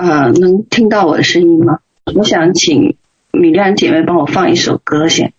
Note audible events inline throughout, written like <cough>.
呃，能听到我的声音吗？我想请米亮姐妹帮我放一首歌先。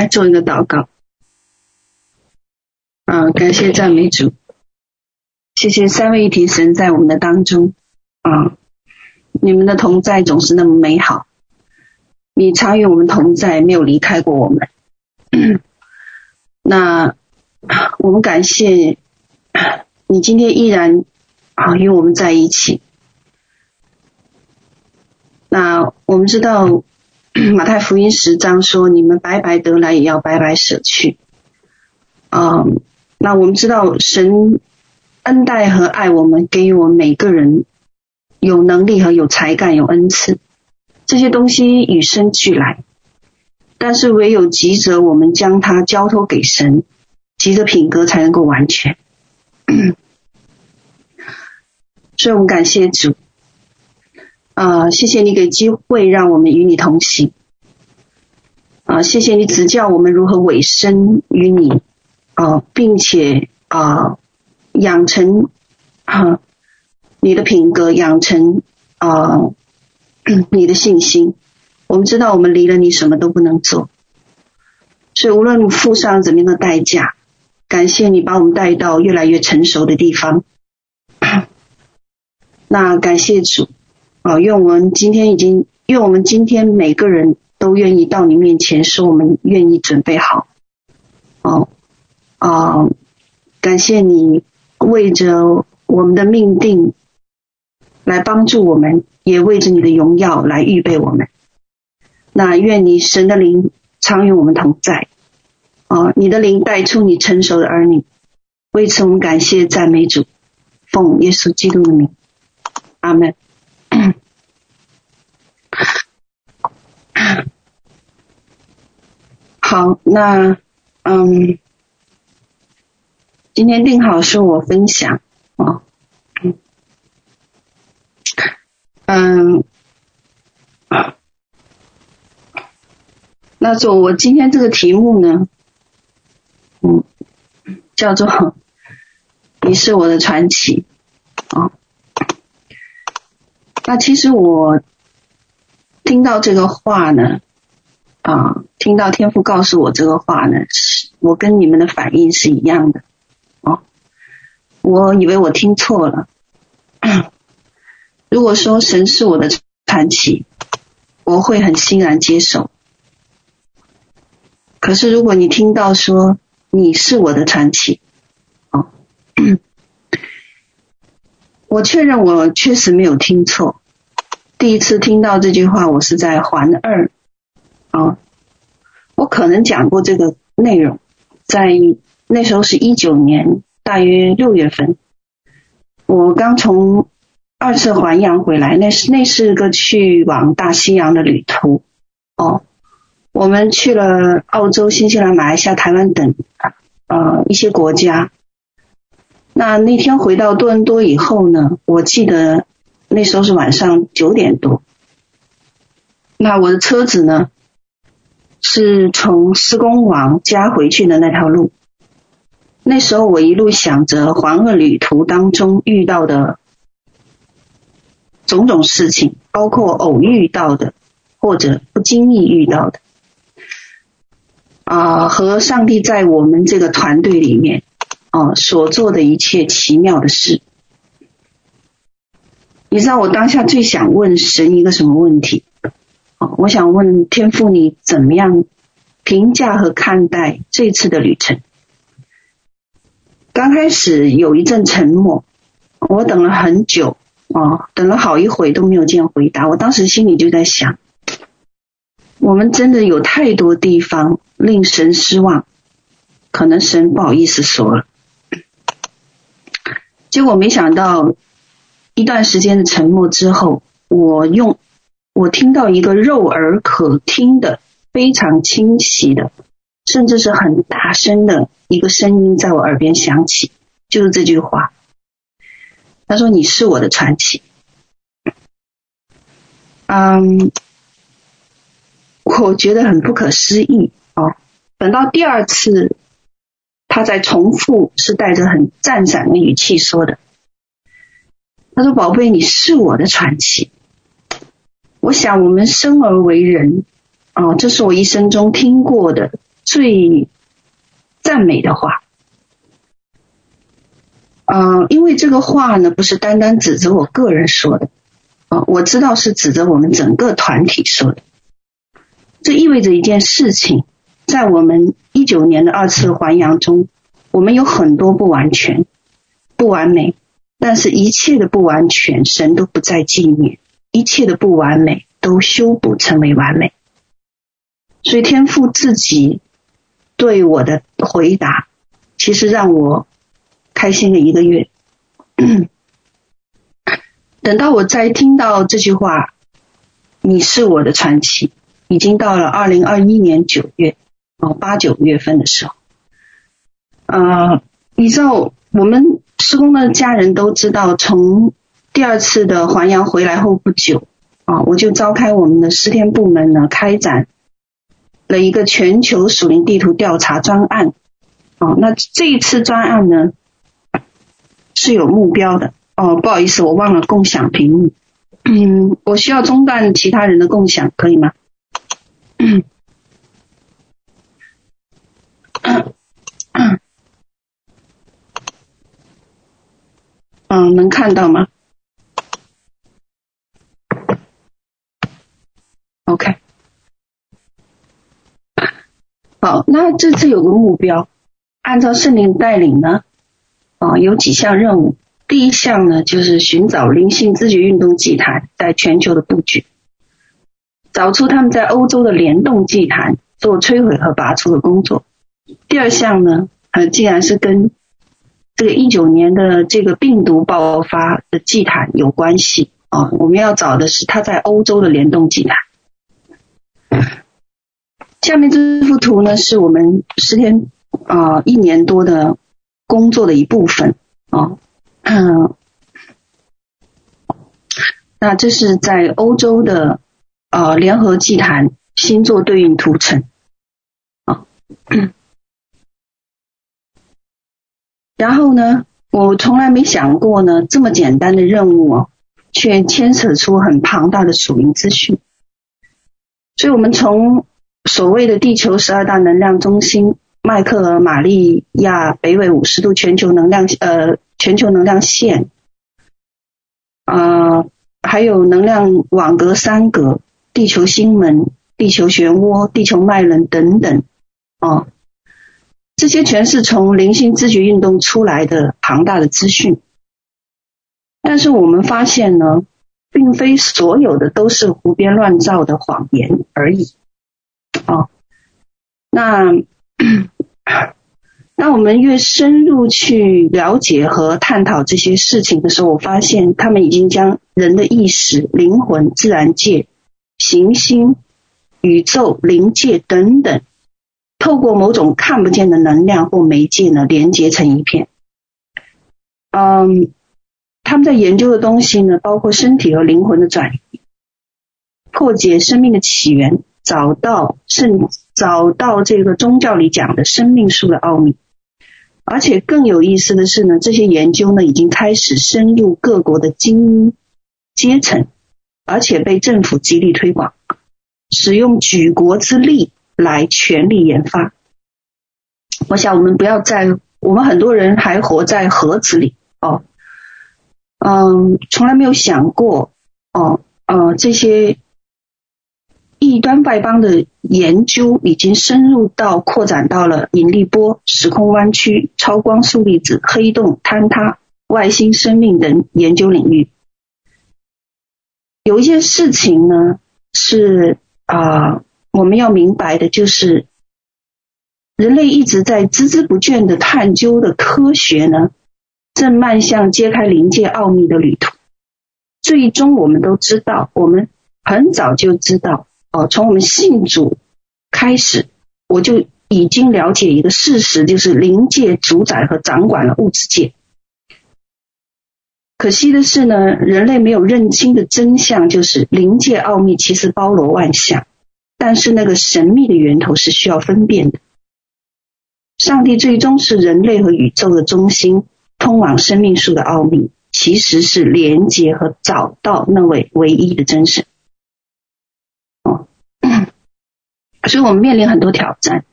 来做一个祷告。啊，感谢赞美主，谢谢三位一体神在我们的当中。啊，你们的同在总是那么美好，你常与我们同在，没有离开过我们。那我们感谢你今天依然啊与我们在一起。那我们知道。<clears throat> 马太福音十章说：“你们白白得来，也要白白舍去。”嗯，那我们知道神恩待和爱我们，给予我们每个人有能力和有才干、有恩赐，这些东西与生俱来。但是唯有借着我们将它交托给神，借着品格才能够完全。<clears throat> 所以我们感谢主，啊、谢谢你给机会让我们与你同行，啊、谢谢你指教我们如何委身于你，啊、并且啊、养成啊、你的品格，养成啊、你的信心。我们知道我们离了你什么都不能做，所以无论付上怎么样的代价，感谢你把我们带到越来越成熟的地方。<coughs> 那感谢主，啊，愿我们今天已经，愿我们今天每个人都愿意到你面前，说我们愿意准备好，哦，啊，感谢你为着我们的命定来帮助我们，也为着你的荣耀来预备我们。那愿你神的灵常与我们同在，啊，你的灵带出你成熟的儿女，为此我们感谢赞美主，奉耶稣基督的名。阿门。<laughs> 好，那嗯，今天定好是我分享啊，嗯，那做我今天这个题目呢，嗯，叫做“你是我的传奇”啊。那其实我听到这个话呢，啊，听到天父告诉我这个话呢，是我跟你们的反应是一样的，哦，我以为我听错了。<clears throat> 如果说神是我的传奇，我会很欣然接受。可是如果你听到说你是我的传奇，哦，<clears throat> 我确认我确实没有听错。第一次听到这句话，我是在环二啊，我可能讲过这个内容，在那时候是一九年大约六月份，我刚从二次环洋回来，那是那是个去往大西洋的旅途哦，我们去了澳洲、新西兰、马来西亚、台湾等呃一些国家。那那天回到多伦多以后呢，我记得。那时候是晚上九点多，那我的车子呢，是从施工网家回去的那条路。那时候我一路想着环俄旅途当中遇到的种种事情，包括偶遇到的或者不经意遇到的，啊、和上帝在我们这个团队里面啊、所做的一切奇妙的事。你知道我当下最想问神一个什么问题？我想问天父，你怎么样评价和看待这次的旅程？刚开始有一阵沉默，我等了很久啊，等了好一会都没有见回答。我当时心里就在想，我们真的有太多地方令神失望，可能神不好意思说了。结果没想到。一段时间的沉默之后，我用我听到一个肉耳可听的、非常清晰的，甚至是很大声的一个声音在我耳边响起，就是这句话。他说：“你是我的传奇。”嗯，我觉得很不可思议哦。等到第二次，他在重复，是带着很赞赏的语气说的。他说：“宝贝，你是我的传奇。我想，我们生而为人，哦，这是我一生中听过的最赞美的话。嗯、呃，因为这个话呢，不是单单指着我个人说的，啊、我知道是指着我们整个团体说的。这意味着一件事情，在我们一九年的二次还阳中，我们有很多不完全、不完美。”但是，一切的不完全，神都不再纪念；一切的不完美，都修补成为完美。所以，天父自己对我的回答，其实让我开心了一个月。<clears throat> 等到我再听到这句话，“你是我的传奇”，已经到了二零二一年九月哦，八九月份的时候，啊、你知道我们。施工的家人都知道，从第二次的环洋回来后不久，啊，我就召开我们的诗天部门呢，开展了一个全球属灵地图调查专案。啊，那这一次专案呢是有目标的。哦，不好意思，我忘了共享屏幕。嗯，我需要中断其他人的共享，可以吗？嗯嗯，能看到吗？OK。好，那这次有个目标。按照圣灵带领呢，啊，有几项任务。第一项呢，就是寻找灵性知觉运动祭坛在全球的布局，找出他们在欧洲的联动祭坛做摧毁和拔除的工作。第二项呢，呃，既然是跟这个一九年的这个病毒爆发的祭坛有关系啊，我们要找的是他在欧洲的联动祭坛。下面这幅图呢，是我们十天。啊、一年多的工作的一部分啊，嗯，那这是在欧洲的呃联合祭坛星座对应图层啊，然后呢，我从来没想过呢，这么简单的任务哦，却牵扯出很庞大的属灵资讯，所以我们从所谓的地球十二大能量中心。迈克尔玛利亚北纬五十度全球能量呃全球能量线啊、还有能量网格三格、地球星门、地球漩涡、地球脉轮等等啊，这些全是从灵性知觉运动出来的庞大的资讯。但是我们发现呢，并非所有的都是胡编乱造的谎言而已啊，那。<coughs> 那我们越深入去了解和探讨这些事情的时候，我发现他们已经将人的意识、灵魂、自然界、行星、宇宙、灵界等等，透过某种看不见的能量或媒介呢，连接成一片。嗯，他们在研究的东西呢，包括身体和灵魂的转移，破解生命的起源。找到圣，找到这个宗教里讲的生命树的奥秘，而且更有意思的是呢，这些研究呢已经开始深入各国的精英阶层，而且被政府极力推广，使用举国之力来全力研发。我想我们不要在，我们很多人还活在盒子里哦，嗯，从来没有想过哦，呃，这些。异端外邦的研究已经深入到扩展到了引力波、时空弯曲、超光速粒子、黑洞、坍塌、外星生命等研究领域。有一件事情呢，是啊、我们要明白的，就是人类一直在孜孜不倦的探究的科学呢，正迈向揭开灵界奥秘的旅途。最终，我们都知道，我们很早就知道。哦，从我们信主开始，我就已经了解一个事实，就是灵界主宰和掌管了物质界。可惜的是呢，人类没有认清的真相就是灵界奥秘其实包罗万象，但是那个神秘的源头是需要分辨的。上帝最终是人类和宇宙的中心，通往生命树的奥秘其实是连接和找到那位唯一的真神。哦 <coughs> 所以我们面临很多挑战。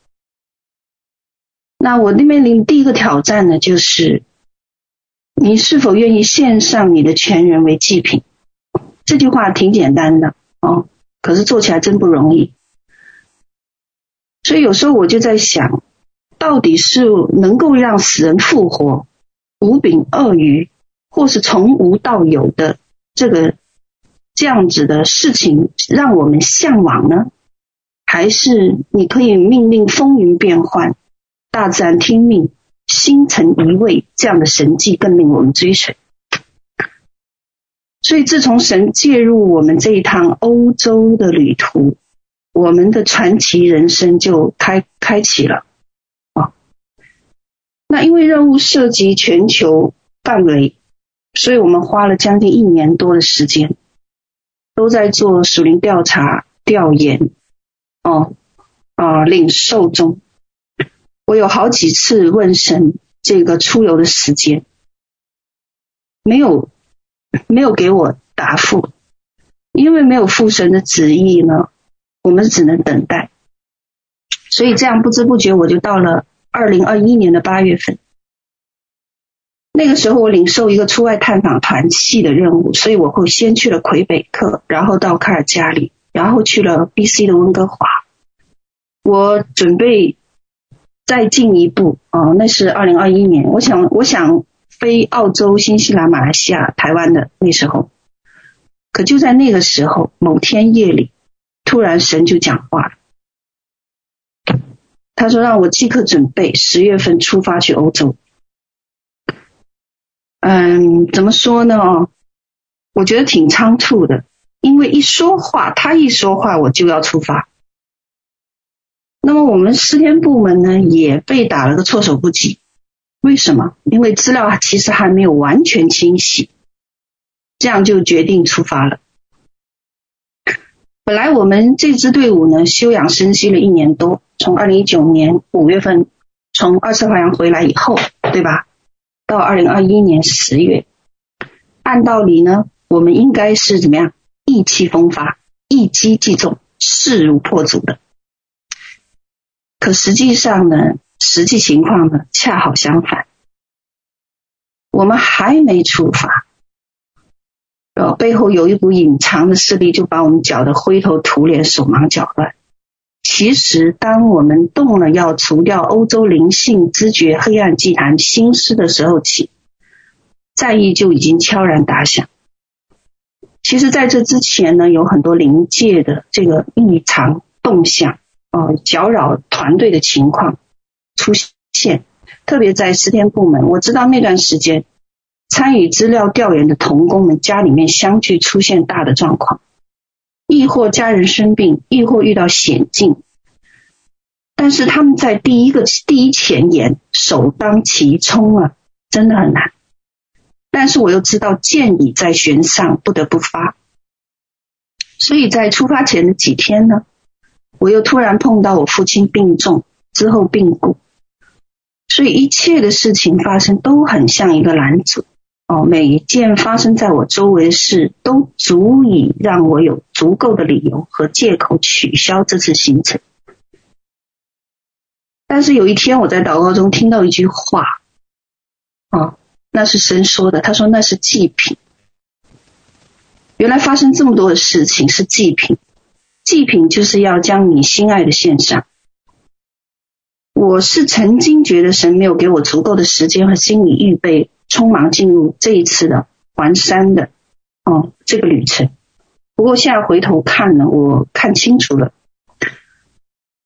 那我的面临第一个挑战呢，就是你是否愿意献上你的全人为祭品？这句话挺简单的哦，可是做起来真不容易。所以有时候我就在想，到底是能够让死人复活、无柄鳄鱼，或是从无到有的这个这样子的事情，让我们向往呢？还是你可以命令风云变幻，大自然听命，星辰移位，这样的神迹更令我们追随。所以，自从神介入我们这一趟欧洲的旅途，我们的传奇人生就开开启了啊。那因为任务涉及全球范围，所以我们花了将近一年多的时间，都在做属灵调查、调研，哦，啊、领受中。我有好几次问神这个出游的时间，没有，没有给我答复，因为没有父神的旨意呢，我们只能等待。所以这样不知不觉我就到了二零二一年的八月份。那个时候我领受一个出外探访团契的任务，所以我会先去了魁北克，然后到卡尔加里，然后去了 BC 的温哥华。我准备再进一步，哦，那是二零二一年，我想我想飞澳洲、新西兰、马来西亚、台湾的那时候。可就在那个时候，某天夜里，突然神就讲话了。他说：“让我即刻准备十月份出发去欧洲。”嗯，怎么说呢？我觉得挺仓促的，因为一说话，他一说话，我就要出发。那么我们诗篇部门呢，也被打了个措手不及。为什么？因为资料其实还没有完全清晰，这样就决定出发了。本来我们这支队伍呢，休养生息了一年多。从二零一九年五月份从二次华阳回来以后，对吧？到二零二一年十月，按道理呢，我们应该是怎么样？意气风发，一击即中，势如破竹的。可实际上呢，实际情况呢，恰好相反。我们还没出发，呃，背后有一股隐藏的势力，就把我们搅得灰头土脸、手忙脚乱。其实，当我们动了要除掉欧洲灵性知觉黑暗祭坛心思的时候起，战役就已经悄然打响。其实，在这之前呢，有很多灵界的这个异常动向，呃，搅扰团队的情况出现。特别在十天部门，我知道那段时间参与资料调研的童工们家里面相继出现大的状况。亦或家人生病，亦或遇到险境，但是他们在第一个第一前沿首当其冲啊，真的很难。但是我又知道箭已在弦上，不得不发。所以在出发前的几天呢，我又突然碰到我父亲病重之后病故，所以一切的事情发生都很像一个拦阻。哦，每一件发生在我周围的事，都足以让我有足够的理由和借口取消这次行程。但是有一天，我在祷告中听到一句话，哦，那是神说的，他说那是祭品。原来发生这么多的事情是祭品，祭品就是要将你心爱的献上。我是曾经觉得神没有给我足够的时间和心理预备。匆忙进入这一次的环山的哦这个旅程，不过现在回头看呢，我看清楚了。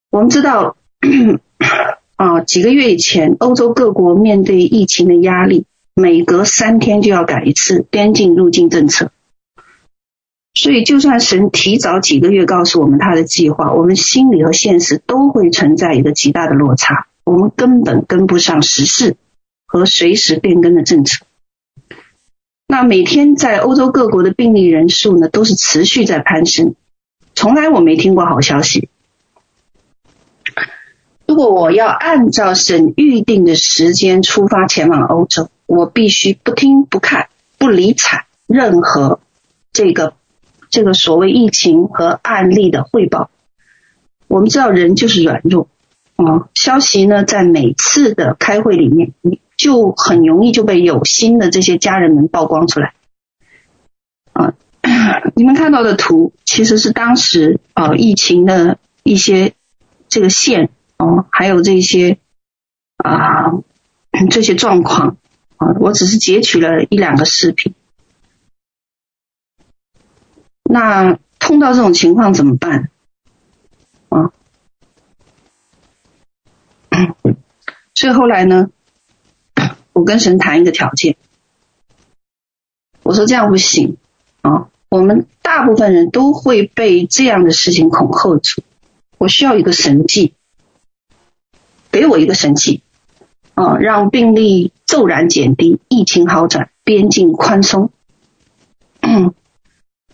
我们知道 <clears throat> 啊、几个月以前，欧洲各国面对疫情的压力，每隔三天就要改一次边境入境政策。所以，就算神提早几个月告诉我们他的计划，我们心里和现实都会存在一个极大的落差，我们根本跟不上时事。和随时变更的政策。那每天在欧洲各国的病例人数呢，都是持续在攀升，从来我没听过好消息。如果我要按照省预定的时间出发前往欧洲，我必须不听不看不理睬任何这个这个所谓疫情和案例的汇报。我们知道人就是软弱啊，消息呢在每次的开会里面。就很容易就被有心的这些家人们曝光出来啊！<coughs> 你们看到的图其实是当时啊疫情的一些这个线哦，还有这些啊 <coughs> 这些状况啊，我只是截取了一两个视频。那碰到这种情况怎么办啊？<coughs> 所以后来呢？我跟神谈一个条件，我说这样不行。啊！我们大部分人都会被这样的事情恐吓住，我需要一个神迹，给我一个神迹。啊，让病例骤然减低，疫情好转，边境宽松，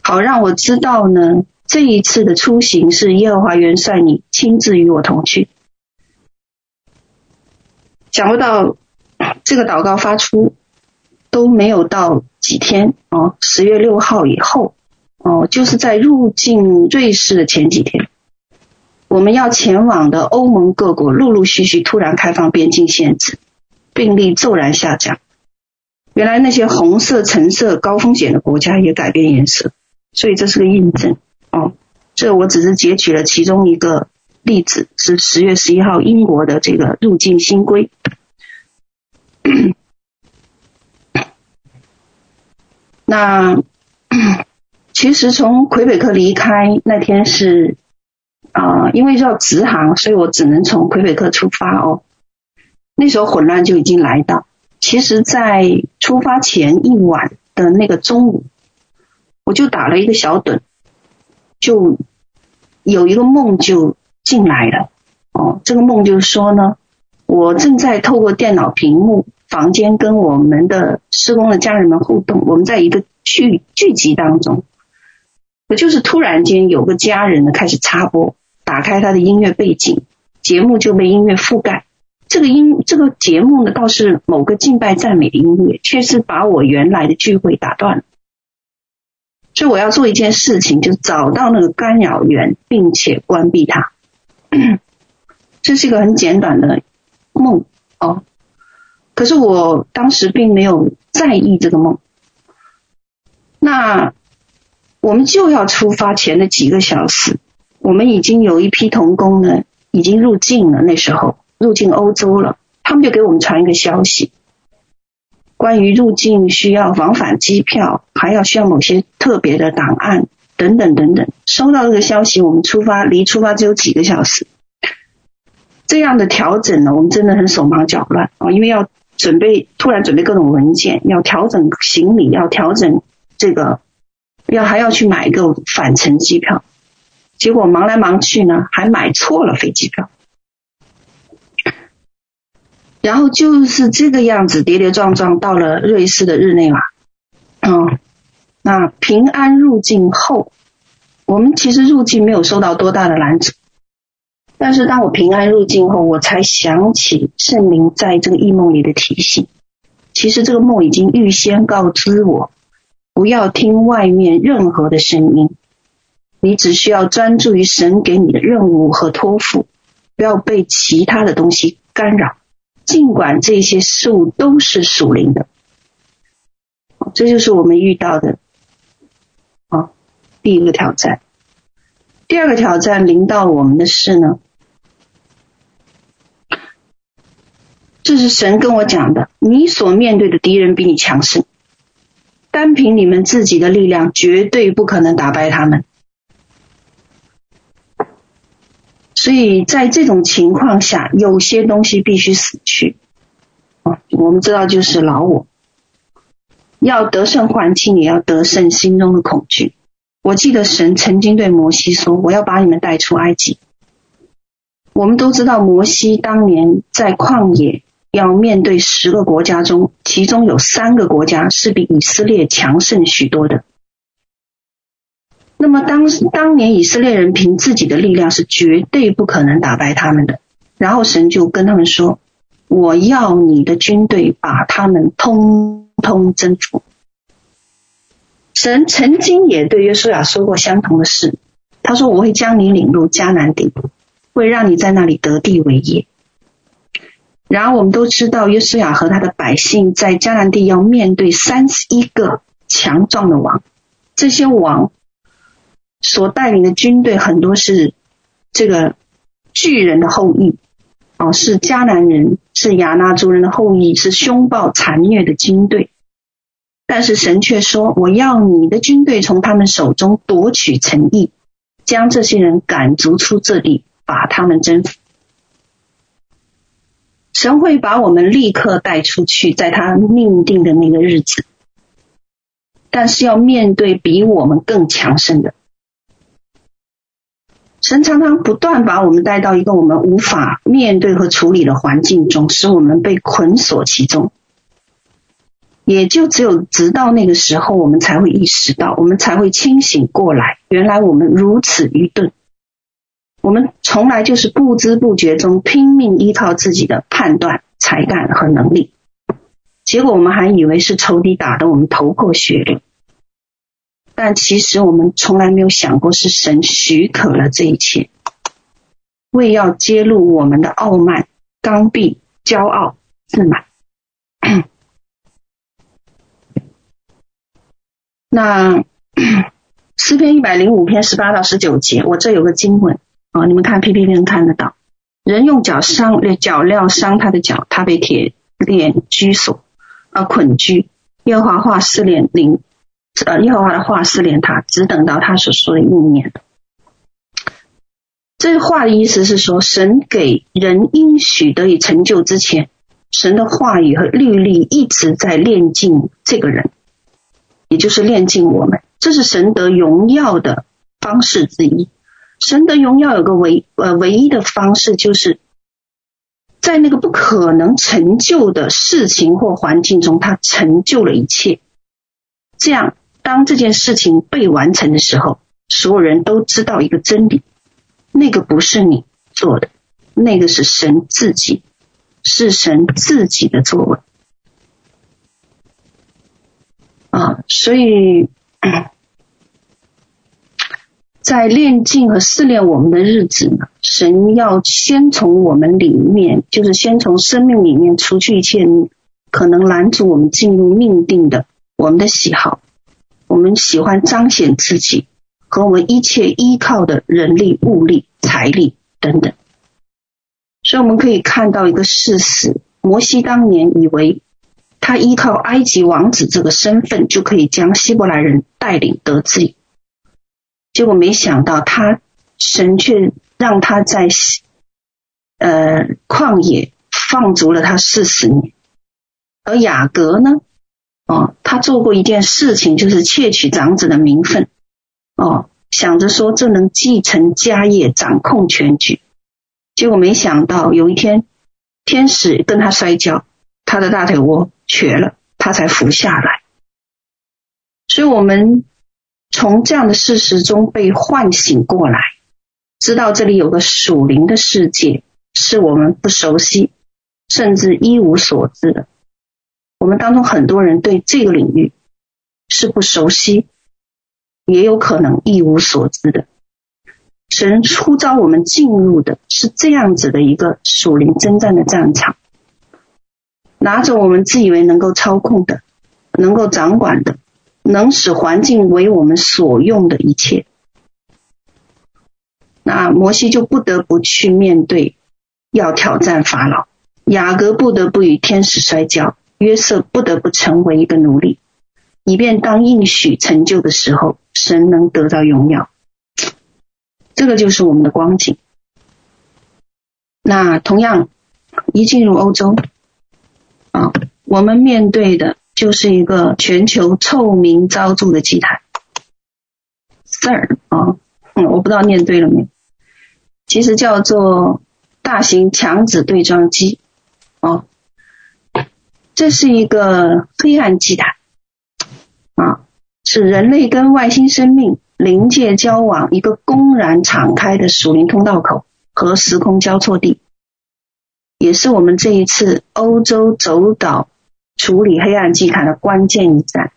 好让我知道呢，这一次的出行是耶和华元帅你亲自与我同去。想不到这个祷告发出都没有到几天哦，十月六号以后哦，就是在入境瑞士的前几天。我们要前往的欧盟各国陆陆续续突然开放边境限制，病例骤然下降。原来那些红色、橙色高风险的国家也改变颜色，所以这是个印证哦。这我只是截取了其中一个例子，是十月十一号英国的这个入境新规。<coughs> 那 <coughs> 其实从魁北克离开那天是。啊、因为要直航，所以我只能从魁北克出发哦。那时候混乱就已经来到。其实，在出发前一晚的那个中午，我就打了一个小盹，就有一个梦就进来了。哦，这个梦就是说呢，我正在透过电脑屏幕房间跟我们的施工的家人们互动，我们在一个聚聚集当中，我就是突然间有个家人呢开始插播。打开他的音乐背景，节目就被音乐覆盖。这个音，这个节目呢，倒是某个敬拜赞美的音乐，却是把我原来的聚会打断了。所以我要做一件事情，就找到那个干扰源，并且关闭它。<clears throat> 这是一个很简短的梦哦，可是我当时并没有在意这个梦。那我们就要出发前的几个小时。我们已经有一批童工呢，已经入境了。那时候入境欧洲了，他们就给我们传一个消息，关于入境需要往返机票，还要需要某些特别的档案等等等等。收到这个消息，我们出发离出发只有几个小时。这样的调整呢，我们真的很手忙脚乱啊，因为要准备，突然准备各种文件，要调整行李，要调整这个，要还要去买一个返程机票。结果忙来忙去呢，还买错了飞机票，然后就是这个样子跌跌撞撞到了瑞士的日内瓦。嗯，那平安入境后，我们其实入境没有受到多大的拦阻，但是当我平安入境后，我才想起圣灵在这个异梦里的提醒。其实这个梦已经预先告知我，不要听外面任何的声音。你只需要专注于神给你的任务和托付，不要被其他的东西干扰。尽管这些事物都是属灵的，这就是我们遇到的啊第一个挑战。第二个挑战临到我们的是呢，这是神跟我讲的：你所面对的敌人比你强盛，单凭你们自己的力量绝对不可能打败他们。所以在这种情况下，有些东西必须死去。啊，我们知道就是老我，要得胜环境，也要得胜心中的恐惧。我记得神曾经对摩西说：“我要把你们带出埃及。”我们都知道，摩西当年在旷野要面对十个国家中，其中有三个国家是比以色列强盛许多的。那么当当年以色列人凭自己的力量是绝对不可能打败他们的，然后神就跟他们说：“我要你的军队把他们通通征服。”神曾经也对约书亚说过相同的事，他说：“我会将你领入迦南地，会让你在那里得地为业。”然后我们都知道，约书亚和他的百姓在迦南地要面对三十一个强壮的王，这些王。所带领的军队很多是这个巨人的后裔，哦，是迦南人，是亚衲族人的后裔，是凶暴残虐的军队。但是神却说：“我要你的军队从他们手中夺取城邑，将这些人赶逐出这地，把他们征服。”神会把我们立刻带出去，在他命定的那个日子，但是要面对比我们更强盛的。神常常不断把我们带到一个我们无法面对和处理的环境中，使我们被捆锁其中。也就只有直到那个时候，我们才会意识到，我们才会清醒过来，原来我们如此愚钝。我们从来就是不知不觉中拼命依靠自己的判断、才干和能力，结果我们还以为是仇敌打得我们头破血流，但其实我们从来没有想过是神许可了这一切，为要揭露我们的傲慢、刚愎、骄傲、自满。那诗篇一百零五篇十八到十九节，我这有个经文。啊，你们看 PPT 能看得到，人用脚伤脚镣伤他的脚，他被铁链拘锁，啊，捆拘。耶和华话试炼灵，呃，耶和华的话试炼他，只等到他所说的应验。这句话的意思是说，神给人应许得以成就之前，神的话语和律例一直在炼净这个人，也就是炼净我们，这是神得荣耀的方式之一。神的荣耀有个唯呃唯一的方式，就是在那个不可能成就的事情或环境中，他成就了一切。这样，当这件事情被完成的时候，所有人都知道一个真理：那个不是你做的，那个是神自己，是神自己的作为。啊，所以。在炼净和试炼我们的日子呢，神要先从我们里面，就是先从生命里面除去一切可能拦阻我们进入命定的我们的喜好，我们喜欢彰显自己和我们一切依靠的人力、物力、财力等等。所以我们可以看到一个事实：摩西当年以为他依靠埃及王子这个身份，就可以将希伯来人带领得自由。结果没想到，他神却让他在呃旷野放逐了他四十年。而雅各呢，哦，他做过一件事情，就是窃取长子的名分，哦，想着说这能继承家业，掌控全局。结果没想到，有一天天使跟他摔跤，他的大腿窝瘸了，他才服下来。所以，我们。从这样的事实中被唤醒过来，知道这里有个属灵的世界是我们不熟悉，甚至一无所知的。我们当中很多人对这个领域是不熟悉，也有可能一无所知的。神呼召我们进入的是这样子的一个属灵征战的战场，拿着我们自以为能够操控的、能够掌管的。能使环境为我们所用的一切，那摩西就不得不去面对，要挑战法老；雅各不得不与天使摔跤；约瑟不得不成为一个奴隶，以便当应许成就的时候，神能得到荣耀。这个就是我们的光景。那同样，一进入欧洲，啊，我们面对的。就是一个全球臭名昭著的机台，CERN 啊，嗯，我不知道念对了没，其实叫做大型强子对撞机，哦，这是一个黑暗机台，啊，是人类跟外星生命灵界交往一个公然敞开的属灵通道口和时空交错地，也是我们这一次欧洲走岛。处理黑暗祭坛的关键一战。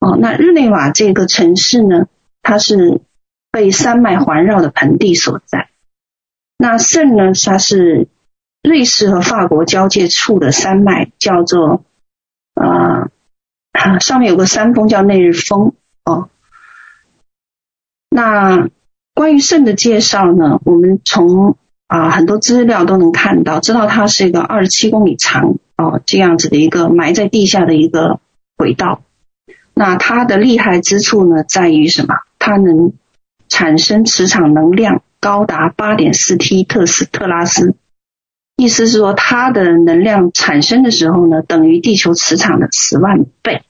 哦，那日内瓦这个城市呢，它是被山脉环绕的盆地所在。那圣呢，它是瑞士和法国交界处的山脉，叫做啊、呃，上面有个山峰叫内日峰。哦，那关于圣的介绍呢，我们从啊、很多资料都能看到，知道它是一个二十七公里长。哦，这样子的一个埋在地下的一个轨道，那它的厉害之处呢，在于什么？它能产生磁场能量高达八点四 T 特斯特拉斯，意思是说它的能量产生的时候呢，等于地球磁场的十万倍。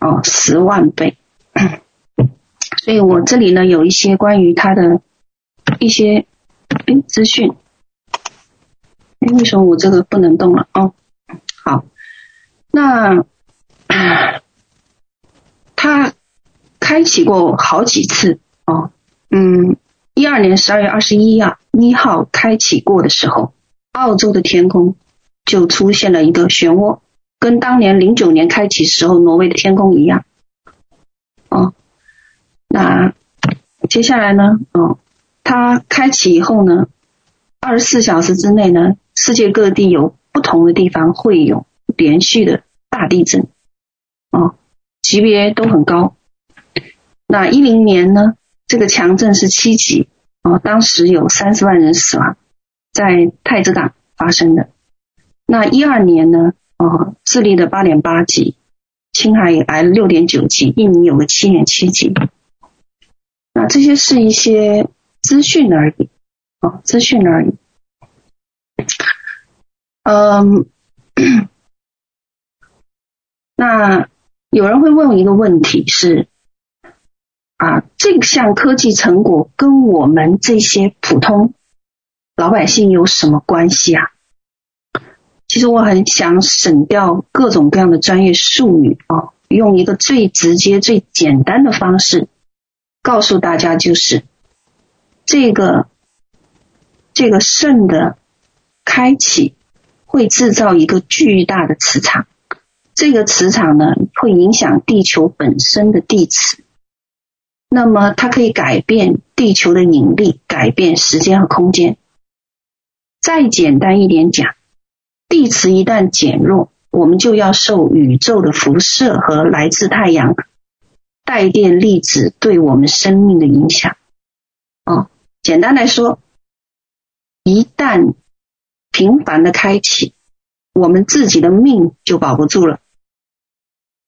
哦，十万倍。所以我这里呢，有一些关于它的一些资讯。哎为什么我这个不能动了？哦，好，那他开启过好几次哦，嗯，一二年十二月二十一啊一号开启过的时候，澳洲的天空就出现了一个漩涡，跟当年零九年开启时候挪威的天空一样。哦，那接下来呢？哦，它开启以后呢，二十四小时之内呢，世界各地有不同的地方会有连续的大地震，哦，级别都很高。那一零年呢，这个强震是七级，哦，当时有三十万人死亡，在太子港发生的。那一二年呢，哦，智利的八点八级。青海也来了六点九级，印尼有个七点七级。那这些是一些资讯而已，哦，资讯而已。嗯，那有人会问一个问题是，啊，这项科技成果跟我们这些普通老百姓有什么关系啊？其实我很想省掉各种各样的专业术语啊，用一个最直接、最简单的方式告诉大家，就是这个这个肾的开启会制造一个巨大的磁场，这个磁场呢会影响地球本身的地磁，那么它可以改变地球的引力，改变时间和空间。再简单一点讲。地磁一旦减弱，我们就要受宇宙的辐射和来自太阳带电粒子对我们生命的影响。哦，简单来说，一旦频繁的开启，我们自己的命就保不住了。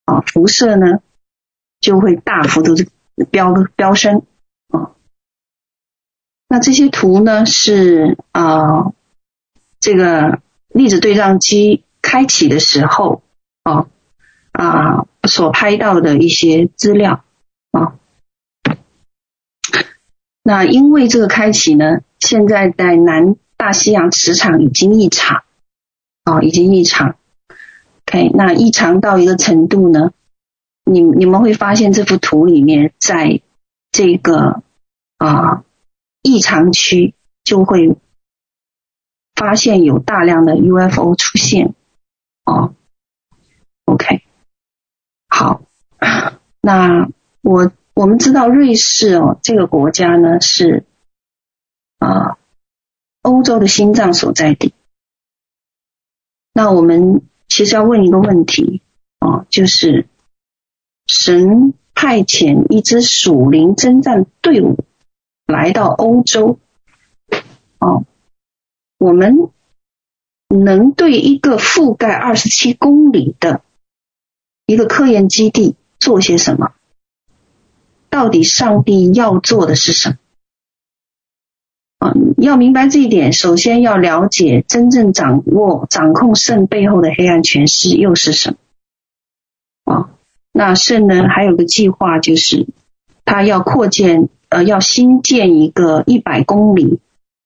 啊，辐射呢就会大幅度的飙飙升。啊，那这些图呢是啊这个。粒子对撞机开启的时候，啊啊，所拍到的一些资料啊，那因为这个开启呢，现在在南大西洋磁场已经异常，啊，已经异常，OK，那异常到一个程度呢，你你们会发现这幅图里面，在这个啊异常区就会。发现有大量的 UFO 出现，哦，OK，好，那我我们知道瑞士哦，这个国家呢是啊欧洲的心脏所在地。那我们其实要问一个问题啊，就是神派遣一支属灵征战队伍来到欧洲，哦。我们能对一个覆盖二十七公里的一个科研基地做些什么？到底上帝要做的是什么？啊，要明白这一点，首先要了解真正掌握、掌控肾背后的黑暗权势又是什么？啊，那肾呢，还有个计划，就是他要扩建，呃，要新建一个一百公里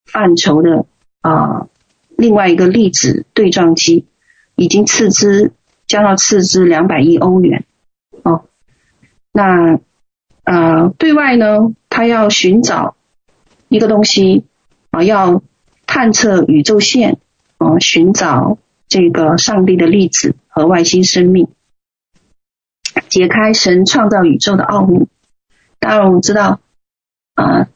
范畴的。啊，另外一个粒子对撞机已经斥资，将要斥资两百亿欧元。哦，那呃，对外呢，他要寻找一个东西啊，要探测宇宙线，啊，寻找这个上帝的粒子和外星生命，解开神创造宇宙的奥秘。当然，我们知道啊。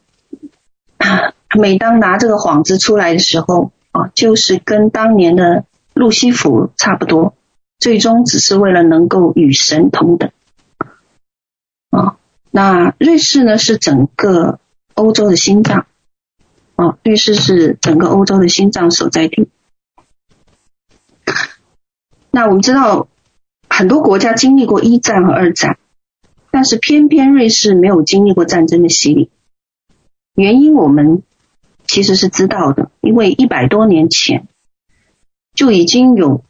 每当拿这个幌子出来的时候，啊，就是跟当年的路西弗差不多，最终只是为了能够与神同等。啊，那瑞士呢是整个欧洲的心脏，啊，瑞士是整个欧洲的心脏所在地。那我们知道很多国家经历过一战和二战，但是偏偏瑞士没有经历过战争的洗礼，原因我们。其实是知道的，因为一百多年前就已经有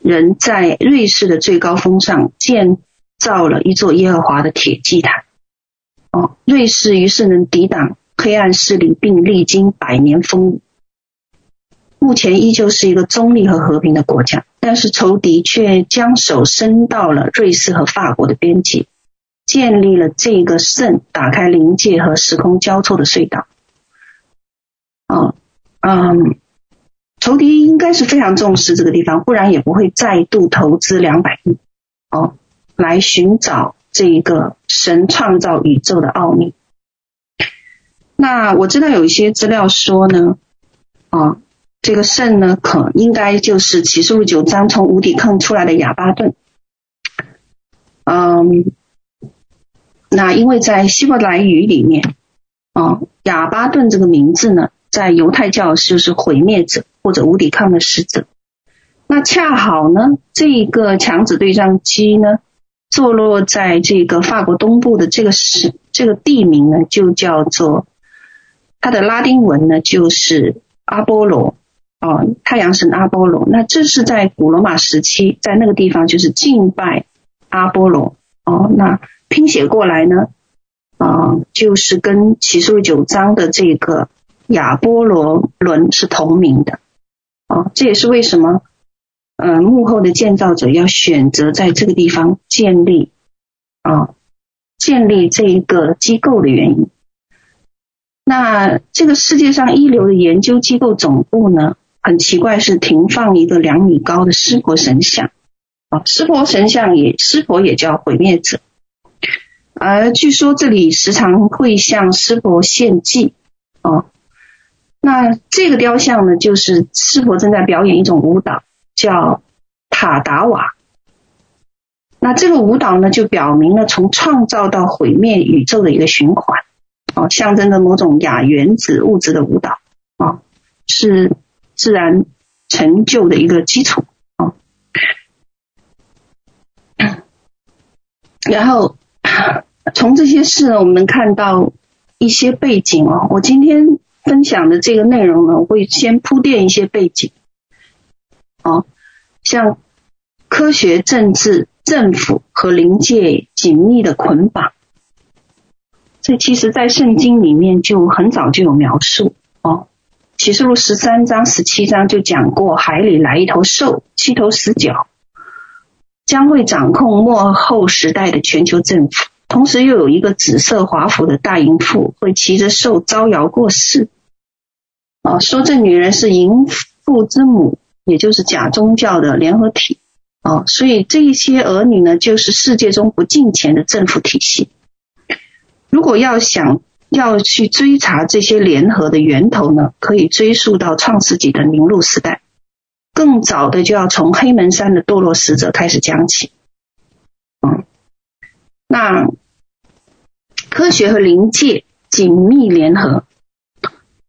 人在瑞士的最高峰上建造了一座耶和华的铁祭坛。哦，瑞士于是能抵挡黑暗势力，并历经百年风雨。目前依旧是一个中立和和平的国家，但是仇敌却将手伸到了瑞士和法国的边界，建立了这个肾，打开临界和时空交错的隧道。啊，嗯，仇敌应该是非常重视这个地方，不然也不会再度投资两百亿哦，来寻找这一个神创造宇宙的奥秘。那我知道有一些资料说呢，啊，这个肾呢，可应该就是启示录九章从无底坑出来的哑巴顿。嗯，那因为在希伯来语里面，啊，亚巴顿这个名字呢，在犹太教就是毁灭者或者无底坑的使者。那恰好呢，这个强子对撞机呢，坐落在这个法国东部的这个市，这个地名呢，就叫做。它的拉丁文呢，就是阿波罗，哦，太阳神阿波罗。那这是在古罗马时期，在那个地方就是敬拜阿波罗，哦，那拼写过来呢，啊、就是跟启示录九章的这个亚波罗伦是同名的，哦，这也是为什么，呃，幕后的建造者要选择在这个地方建立，啊、建立这一个机构的原因。那这个世界上一流的研究机构总部呢，很奇怪是停放一个两米高的湿婆神像啊，湿婆神像也湿婆也叫毁灭者，而据说这里时常会向湿婆献祭哦。那这个雕像呢，就是湿婆正在表演一种舞蹈，叫塔达瓦。那这个舞蹈呢，就表明了从创造到毁灭宇宙的一个循环。象征着某种亚原子物质的舞蹈啊，是自然成就的一个基础啊。然后从这些事呢，我们能看到一些背景哦。我今天分享的这个内容呢，我会先铺垫一些背景，哦，像科学、政治、政府和灵界紧密的捆绑。这其实，在圣经里面就很早就有描述哦，《启示录》十三章、十七章就讲过，海里来一头兽，七头十角，将会掌控末后时代的全球政府。同时，又有一个紫色华服的大淫妇会骑着兽招摇过市。啊，说这女人是淫妇之母，也就是假宗教的联合体。哦，所以这一些儿女呢，就是世界中不敬虔的政府体系。如果要想要去追查这些联合的源头呢，可以追溯到创世纪的宁录时代，更早的就要从黑门山的堕落使者开始讲起。嗯，那科学和灵界紧密联合，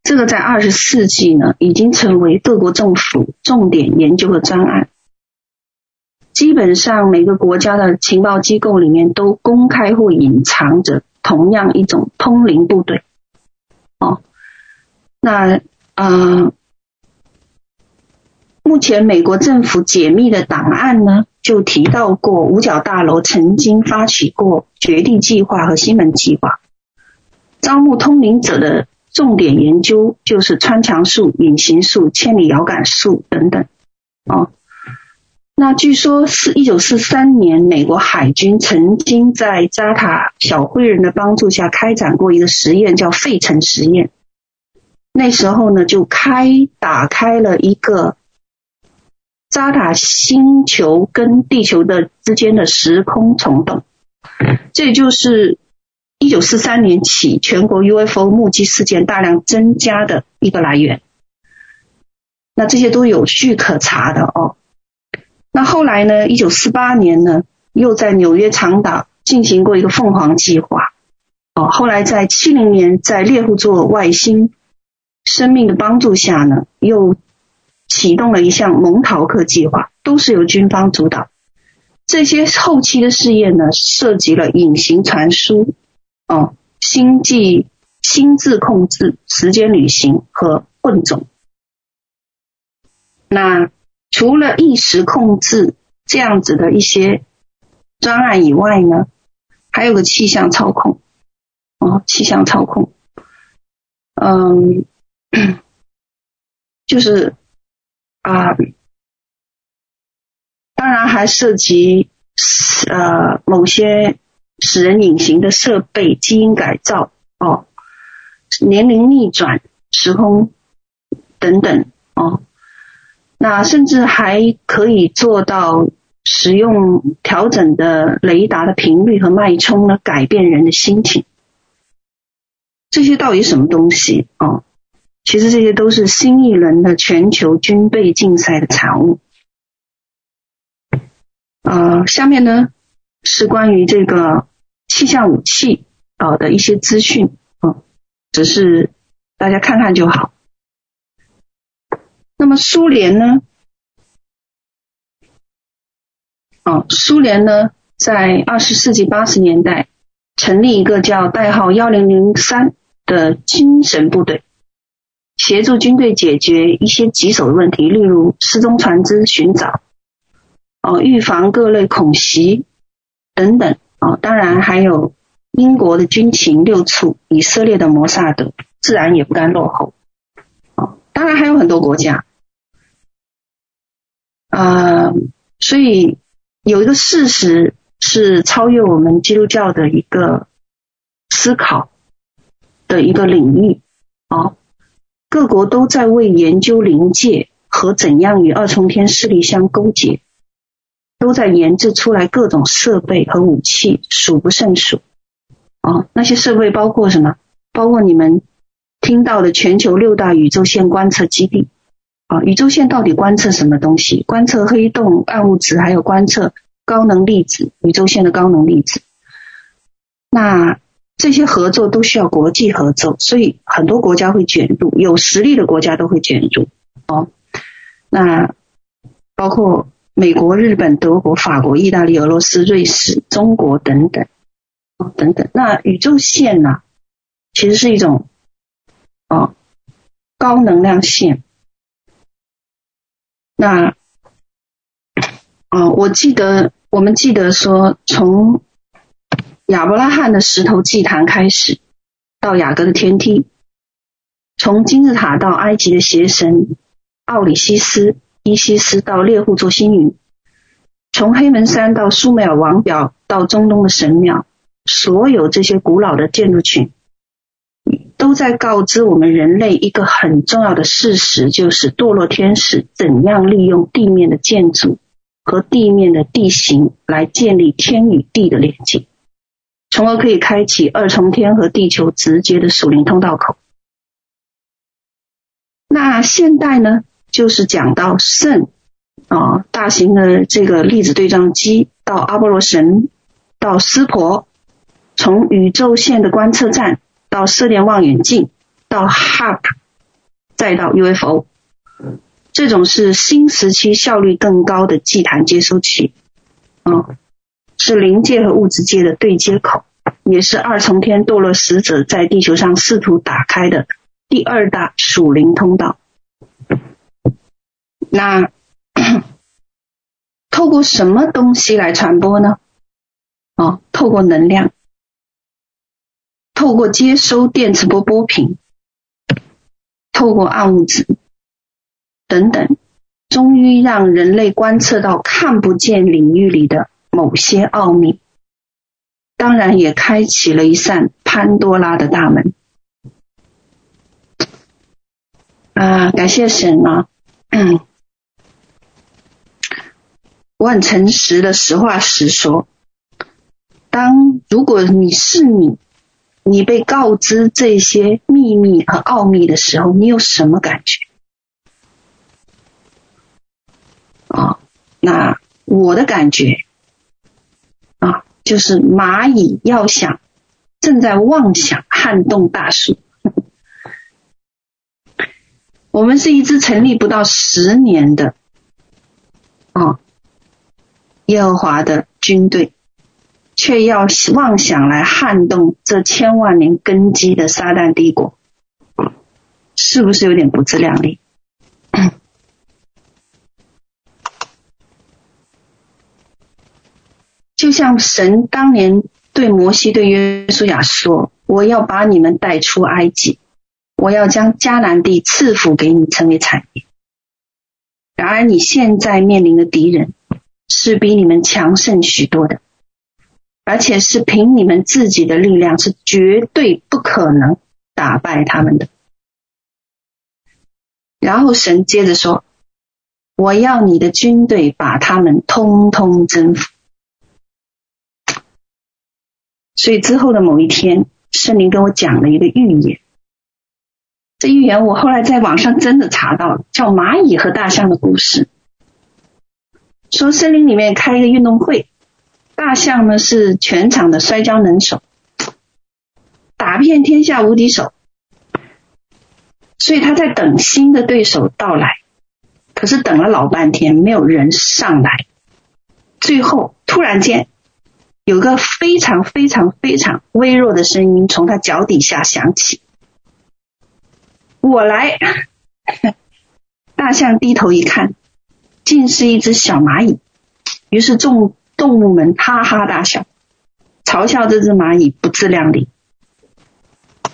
这个在二十世纪呢，已经成为各国政府重点研究的专案。基本上每个国家的情报机构里面都公开或隐藏着。同样一种通灵部队，哦，那呃，目前美国政府解密的档案呢，就提到过五角大楼曾经发起过绝地计划和西门计划，招募通灵者的重点研究就是穿墙术、隐形术、千里遥感术等等，哦。那据说是一九四三年，美国海军曾经在扎塔小灰人的帮助下开展过一个实验，叫费城实验。那时候呢，就开打开了一个扎塔星球跟地球的之间的时空虫洞，这就是一九四三年起全国 UFO 目击事件大量增加的一个来源。那这些都有据可查的哦。那后来呢？一九四八年呢，又在纽约长岛进行过一个凤凰计划。哦，后来在七零年，在猎户座外星生命的帮助下呢，又启动了一项蒙陶克计划，都是由军方主导。这些后期的试验呢，涉及了隐形传输、哦，星际、心智控制、时间旅行和混种。那。除了意识控制这样子的一些专案以外呢，还有个气象操控，哦，气象操控，嗯，<clears throat> 就是啊，当然还涉及呃某些使人隐形的设备、基因改造。哦、年龄逆转、时空等等。哦。那甚至还可以做到使用调整的雷达的频率和脉冲呢，改变人的心情。这些到底什么东西哦？其实这些都是新一轮的全球军备竞赛的产物。呃，下面呢是关于这个气象武器啊的一些资讯啊，只是大家看看就好。那么苏联呢？哦，苏联呢在二十世纪八十年代成立一个叫代号幺零零三的精神部队。协助军队解决一些棘手的问题，例如失踪船只寻找，哦，预防各类恐袭等等，哦，当然还有英国的军情六处，以色列的摩萨德，自然也不甘落后，哦，当然还有很多国家，啊、所以有一个事实是超越我们基督教的一个思考的一个领域，啊。各国都在为研究灵界和怎样与二重天势力相勾结，都在研制出来各种设备和武器，数不胜数。啊，那些设备包括什么？包括你们听到的全球六大宇宙线观测基地。啊，宇宙线到底观测什么东西？观测黑洞、暗物质，还有观测高能粒子。宇宙线的高能粒子。那。这些合作都需要国际合作，所以很多国家会卷入，有实力的国家都会卷入。哦，那包括美国、日本、德国、法国、意大利、俄罗斯、瑞士、中国等等，哦，等等。那宇宙线呢，其实是一种哦高能量线。那哦，我记得我们记得说从。亚伯拉罕的石头祭坛开始，到雅各的天梯，从金字塔到埃及的邪神奥里西斯、伊西斯到猎户座星云，从黑门山到苏美尔王表到中东的神庙，所有这些古老的建筑群，都在告知我们人类一个很重要的事实，就是堕落天使怎样利用地面的建筑和地面的地形来建立天与地的连接。从而可以开启二重天和地球直接的属灵通道口。那现代呢，就是讲到圣啊，大型的这个粒子对撞机到阿波罗神，到湿婆，从宇宙线的观测站到射电望远镜，到 HARP，再到 UFO，这种是新时期效率更高的祭坛接收器啊。是灵界和物质界的对接口，也是二重天堕落使者在地球上试图打开的第二大属灵通道。那 <clears throat> 透过什么东西来传播呢？哦，透过能量，透过接收电磁波波频，透过暗物质等等，终于让人类观测到看不见领域里的。某些奥秘，当然也开启了一扇潘多拉的大门。啊，感谢神啊！嗯，我很诚实的实话实说，当如果你是你，你被告知这些秘密和奥秘的时候，你有什么感觉？啊，那我的感觉啊。就是蚂蚁要想正在妄想撼动大树。<laughs> 我们是一支成立不到十年的哦，耶和华的军队，却要妄想来撼动这千万年根基的撒旦帝国，是不是有点不自量力？<clears throat> 就像神当年对摩西、对约书亚说：“我要把你们带出埃及，我要将迦南地赐福给你，成为产业。”然而你现在面临的敌人是比你们强盛许多的，而且是凭你们自己的力量是绝对不可能打败他们的。然后神接着说：“我要你的军队把他们通通征服。”所以之后的某一天，圣灵跟我讲了一个预言。这预言我后来在网上真的查到了，叫蚂蚁和大象的故事。说森林里面开一个运动会，大象呢是全场的摔跤能手，打遍天下无敌手，所以他在等新的对手到来。可是等了老半天，没有人上来。最后突然间。有个非常非常非常微弱的声音从他脚底下响起：“我来。<laughs> ”大象低头一看，竟是一只小蚂蚁。于是众动物们哈哈大笑，嘲笑这只蚂蚁不自量力。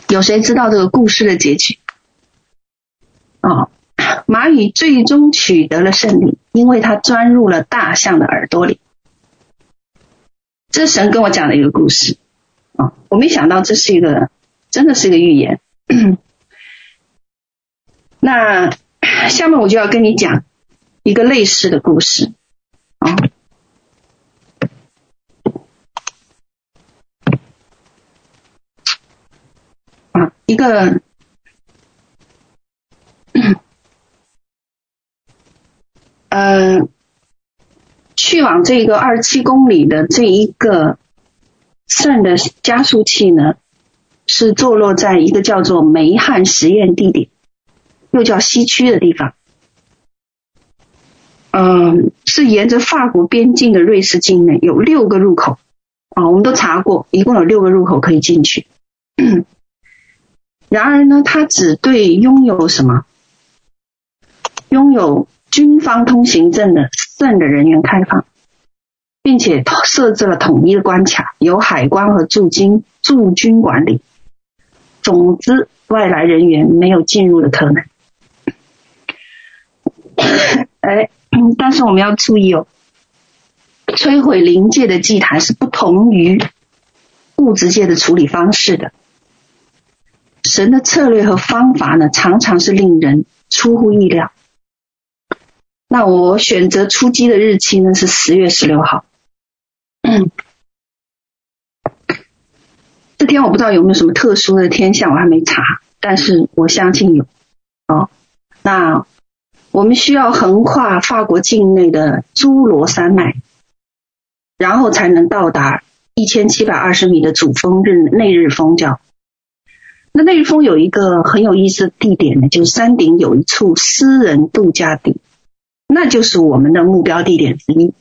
有谁知道这个故事的结局？哦，蚂蚁最终取得了胜利，因为它钻入了大象的耳朵里。这是神跟我讲的一个故事啊！我没想到这是一个，真的是一个预言。<clears throat> 那下面我就要跟你讲一个类似的故事啊啊，一个呃。去往这个二十七公里的这一个肾的加速器呢，是坐落在一个叫做梅汉实验地点，又叫西区的地方。嗯，是沿着法国边境的瑞士境内，有六个入口啊，我们都查过，一共有六个入口可以进去。然而呢，它只对拥有什么？拥有军方通行证的。CERN 的人员开放，并且设置了统一的关卡，由海关和驻军驻军管理。总之，外来人员没有进入的可能。<coughs> 哎，但是我们要注意哦，摧毁灵界的祭坛是不同于物质界的处理方式的。神的策略和方法呢，常常是令人出乎意料。那我选择出击的日期呢，是十月十六号。嗯，<clears throat> 这天我不知道有没有什么特殊的天象，我还没查，但是我相信有。哦，那我们需要横跨法国境内的侏罗山脉，然后才能到达一千七百二十米的主峰日内日峰角。那内日峰有一个很有意思的地点呢，就是山顶有一处私人度假地。那就是我们的目标地点之一，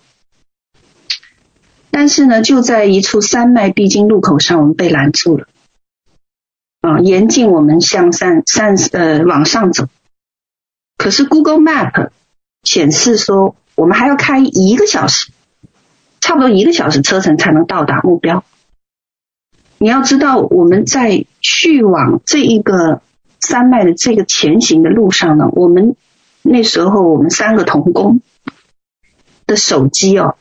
但是呢，就在一处山脉必经路口上，我们被拦住了。啊，严禁我们向山山呃往上走。可是 Google Map 显示说，我们还要开一个小时，差不多一个小时车程才能到达目标。你要知道，我们在去往这一个山脉的这个前行的路上呢，我们。那时候我们三个童工的手机哦，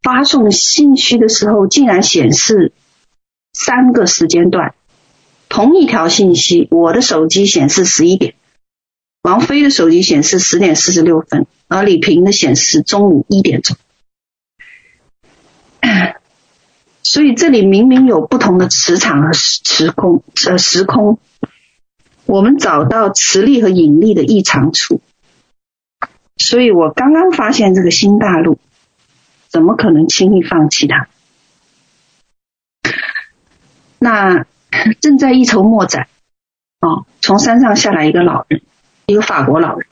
发送信息的时候竟然显示三个时间段，同一条信息，我的手机显示十一点，王菲的手机显示十点四十六分，而李平的显示中午一点钟。所以这里明明有不同的磁场和时空呃时空，我们找到磁力和引力的异常处。所以我刚刚发现这个新大陆，怎么可能轻易放弃它？那正在一筹莫展，哦，从山上下来一个老人，一个法国老人，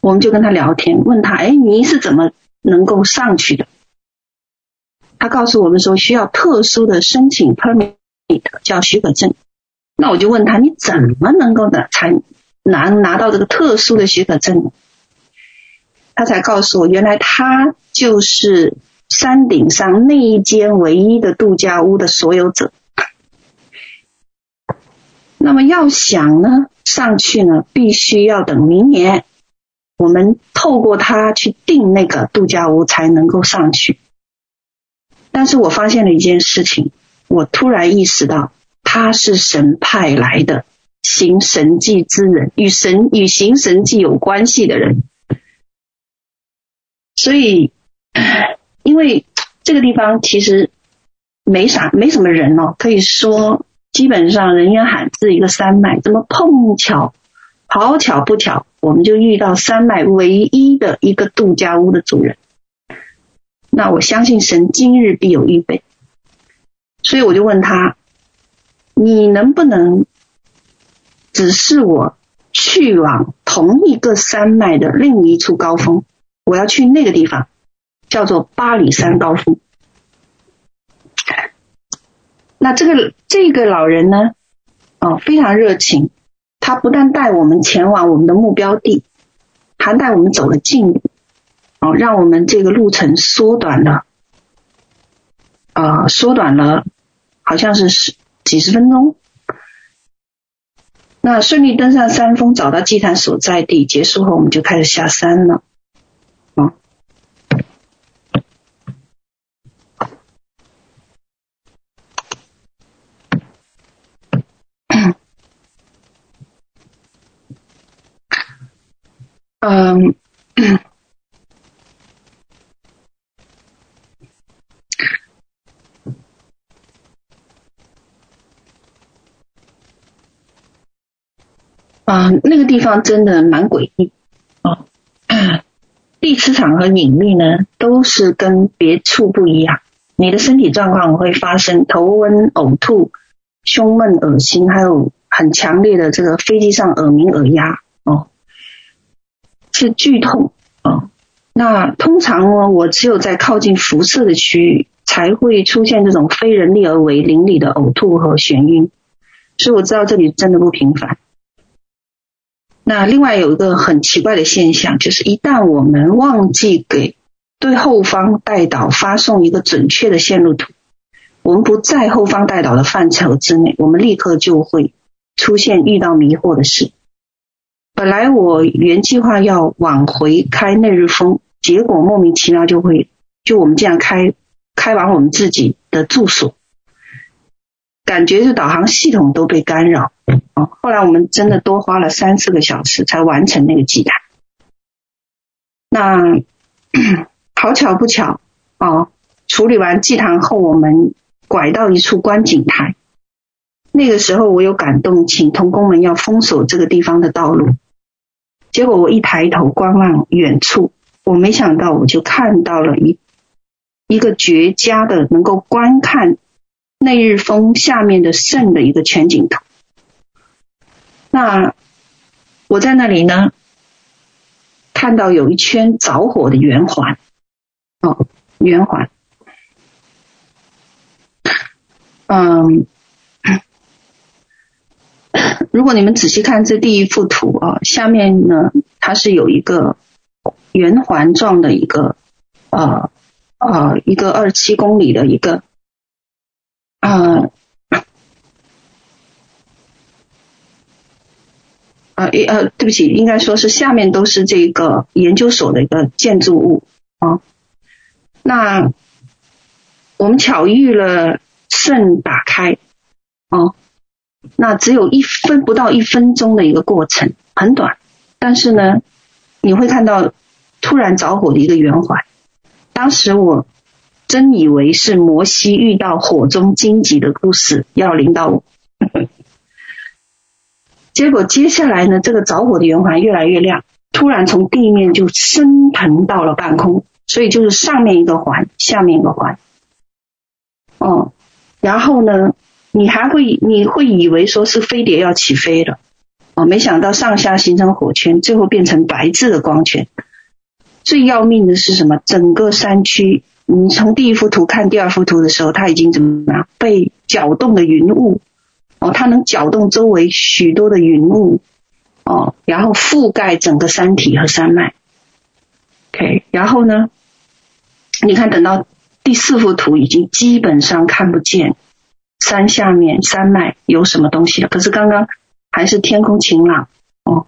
我们就跟他聊天，问他，哎，你是怎么能够上去的？他告诉我们说，需要特殊的申请 permit，叫许可证。那我就问他，你怎么能够的才拿拿到这个特殊的许可证呢？他才告诉我，原来他就是山顶上那一间唯一的度假屋的所有者。那么要想呢，上去呢，必须要等明年我们透过他去订那个度假屋才能够上去。但是我发现了一件事情，我突然意识到他是神派来的行神迹之人，与神与行神迹有关系的人。所以，因为这个地方其实没啥没什么人哦，可以说基本上人烟罕至一个山脉，怎么碰巧？好巧不巧，我们就遇到山脉唯一的一个度假屋的主人。那我相信神今日必有预备，所以我就问他：你能不能指示我去往同一个山脉的另一处高峰？我要去那个地方，叫做巴里山高峰。那这个这个老人呢，哦，非常热情。他不但带我们前往我们的目标地，还带我们走了近路，让我们这个路程缩短了，呃，缩短了，好像是十几十分钟。那顺利登上山峰，找到祭坛所在地，结束后我们就开始下山了。嗯，<coughs> 啊，那个地方真的蛮诡异啊！<clears throat> 地磁场和引力呢，都是跟别处不一样。你的身体状况会发生头昏、呕吐、胸闷、恶心，还有很强烈的这个飞机上耳鸣、耳压哦。是剧痛啊，那通常呢，我只有在靠近辐射的区域才会出现这种非人力而为灵里的呕吐和眩晕，所以我知道这里真的不平凡。那另外有一个很奇怪的现象，就是一旦我们忘记给对后方带导发送一个准确的线路图，我们不在后方带导的范畴之内，我们立刻就会出现遇到迷惑的事。本来我原计划要往回开内日峰，结果莫名其妙就会，就我们这样开开往我们自己的住所，感觉是导航系统都被干扰。哦，后来我们真的多花了三四个小时才完成那个祭坛。那 <clears throat> 好巧不巧哦，处理完祭坛后，我们拐到一处观景台。那个时候我有感动，请同工们要封锁这个地方的道路。结果我一抬头观望远处，我没想到我就看到了一一个绝佳的能够观看内日峰下面的圣的一个全景图。那我在那里呢，看到有一圈着火的圆环，哦，圆环，嗯。<coughs> 如果你们仔细看这第一幅图啊，下面呢，它是有一个圆环状的一个呃呃一个二七公里的一个呃呃一呃对不起，应该说是下面都是这个研究所的一个建筑物啊。那我们巧遇了肾打开啊。那只有一分不到一分钟的一个过程，很短，但是呢，你会看到突然着火的一个圆环。当时我真以为是摩西遇到火中荆棘的故事要领到我，结果接下来呢，这个着火的圆环越来越亮，突然从地面就升腾到了半空，所以就是上面一个环，下面一个环，哦，然后呢？你还会你会以为说是飞碟要起飞了，哦，没想到上下形成火圈，最后变成白炽的光圈。最要命的是什么？整个山区，你从第一幅图看第二幅图的时候，它已经怎么样？被搅动的云雾，它能搅动周围许多的云雾，哦，然后覆盖整个山体和山脉。OK，然后呢？你看，等到第四幅图，已经基本上看不见。山下面山脉有什么东西了？可是刚刚还是天空晴朗哦。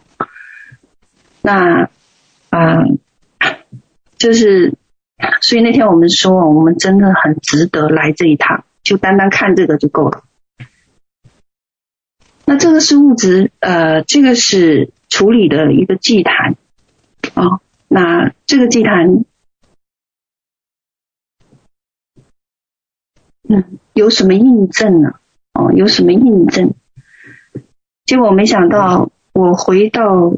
那啊、呃，就是，所以那天我们说，我们真的很值得来这一趟，就单单看这个就够了。那这个是物质，呃，这个是处理的一个祭坛，哦，那这个祭坛，嗯，有什么印证呢？哦，有什么印证？结果没想到，我回到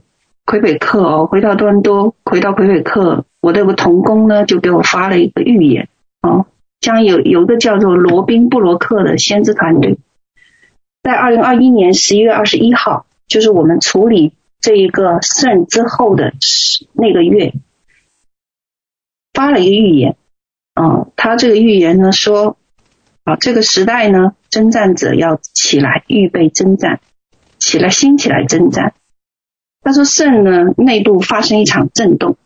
魁北克哦，回到多伦多，回到魁北克，我的个同工呢，就给我发了一个预言哦，将有有个叫做罗宾布罗克的先知团队，在二零二一年十一月二十一号，就是我们处理这一个圣之后的那个月，发了一个预言啊，他这个预言呢说，啊，这个时代呢，征战者要起来预备征战。起来，兴起来征战。他说：“圣呢，内部发生一场震动，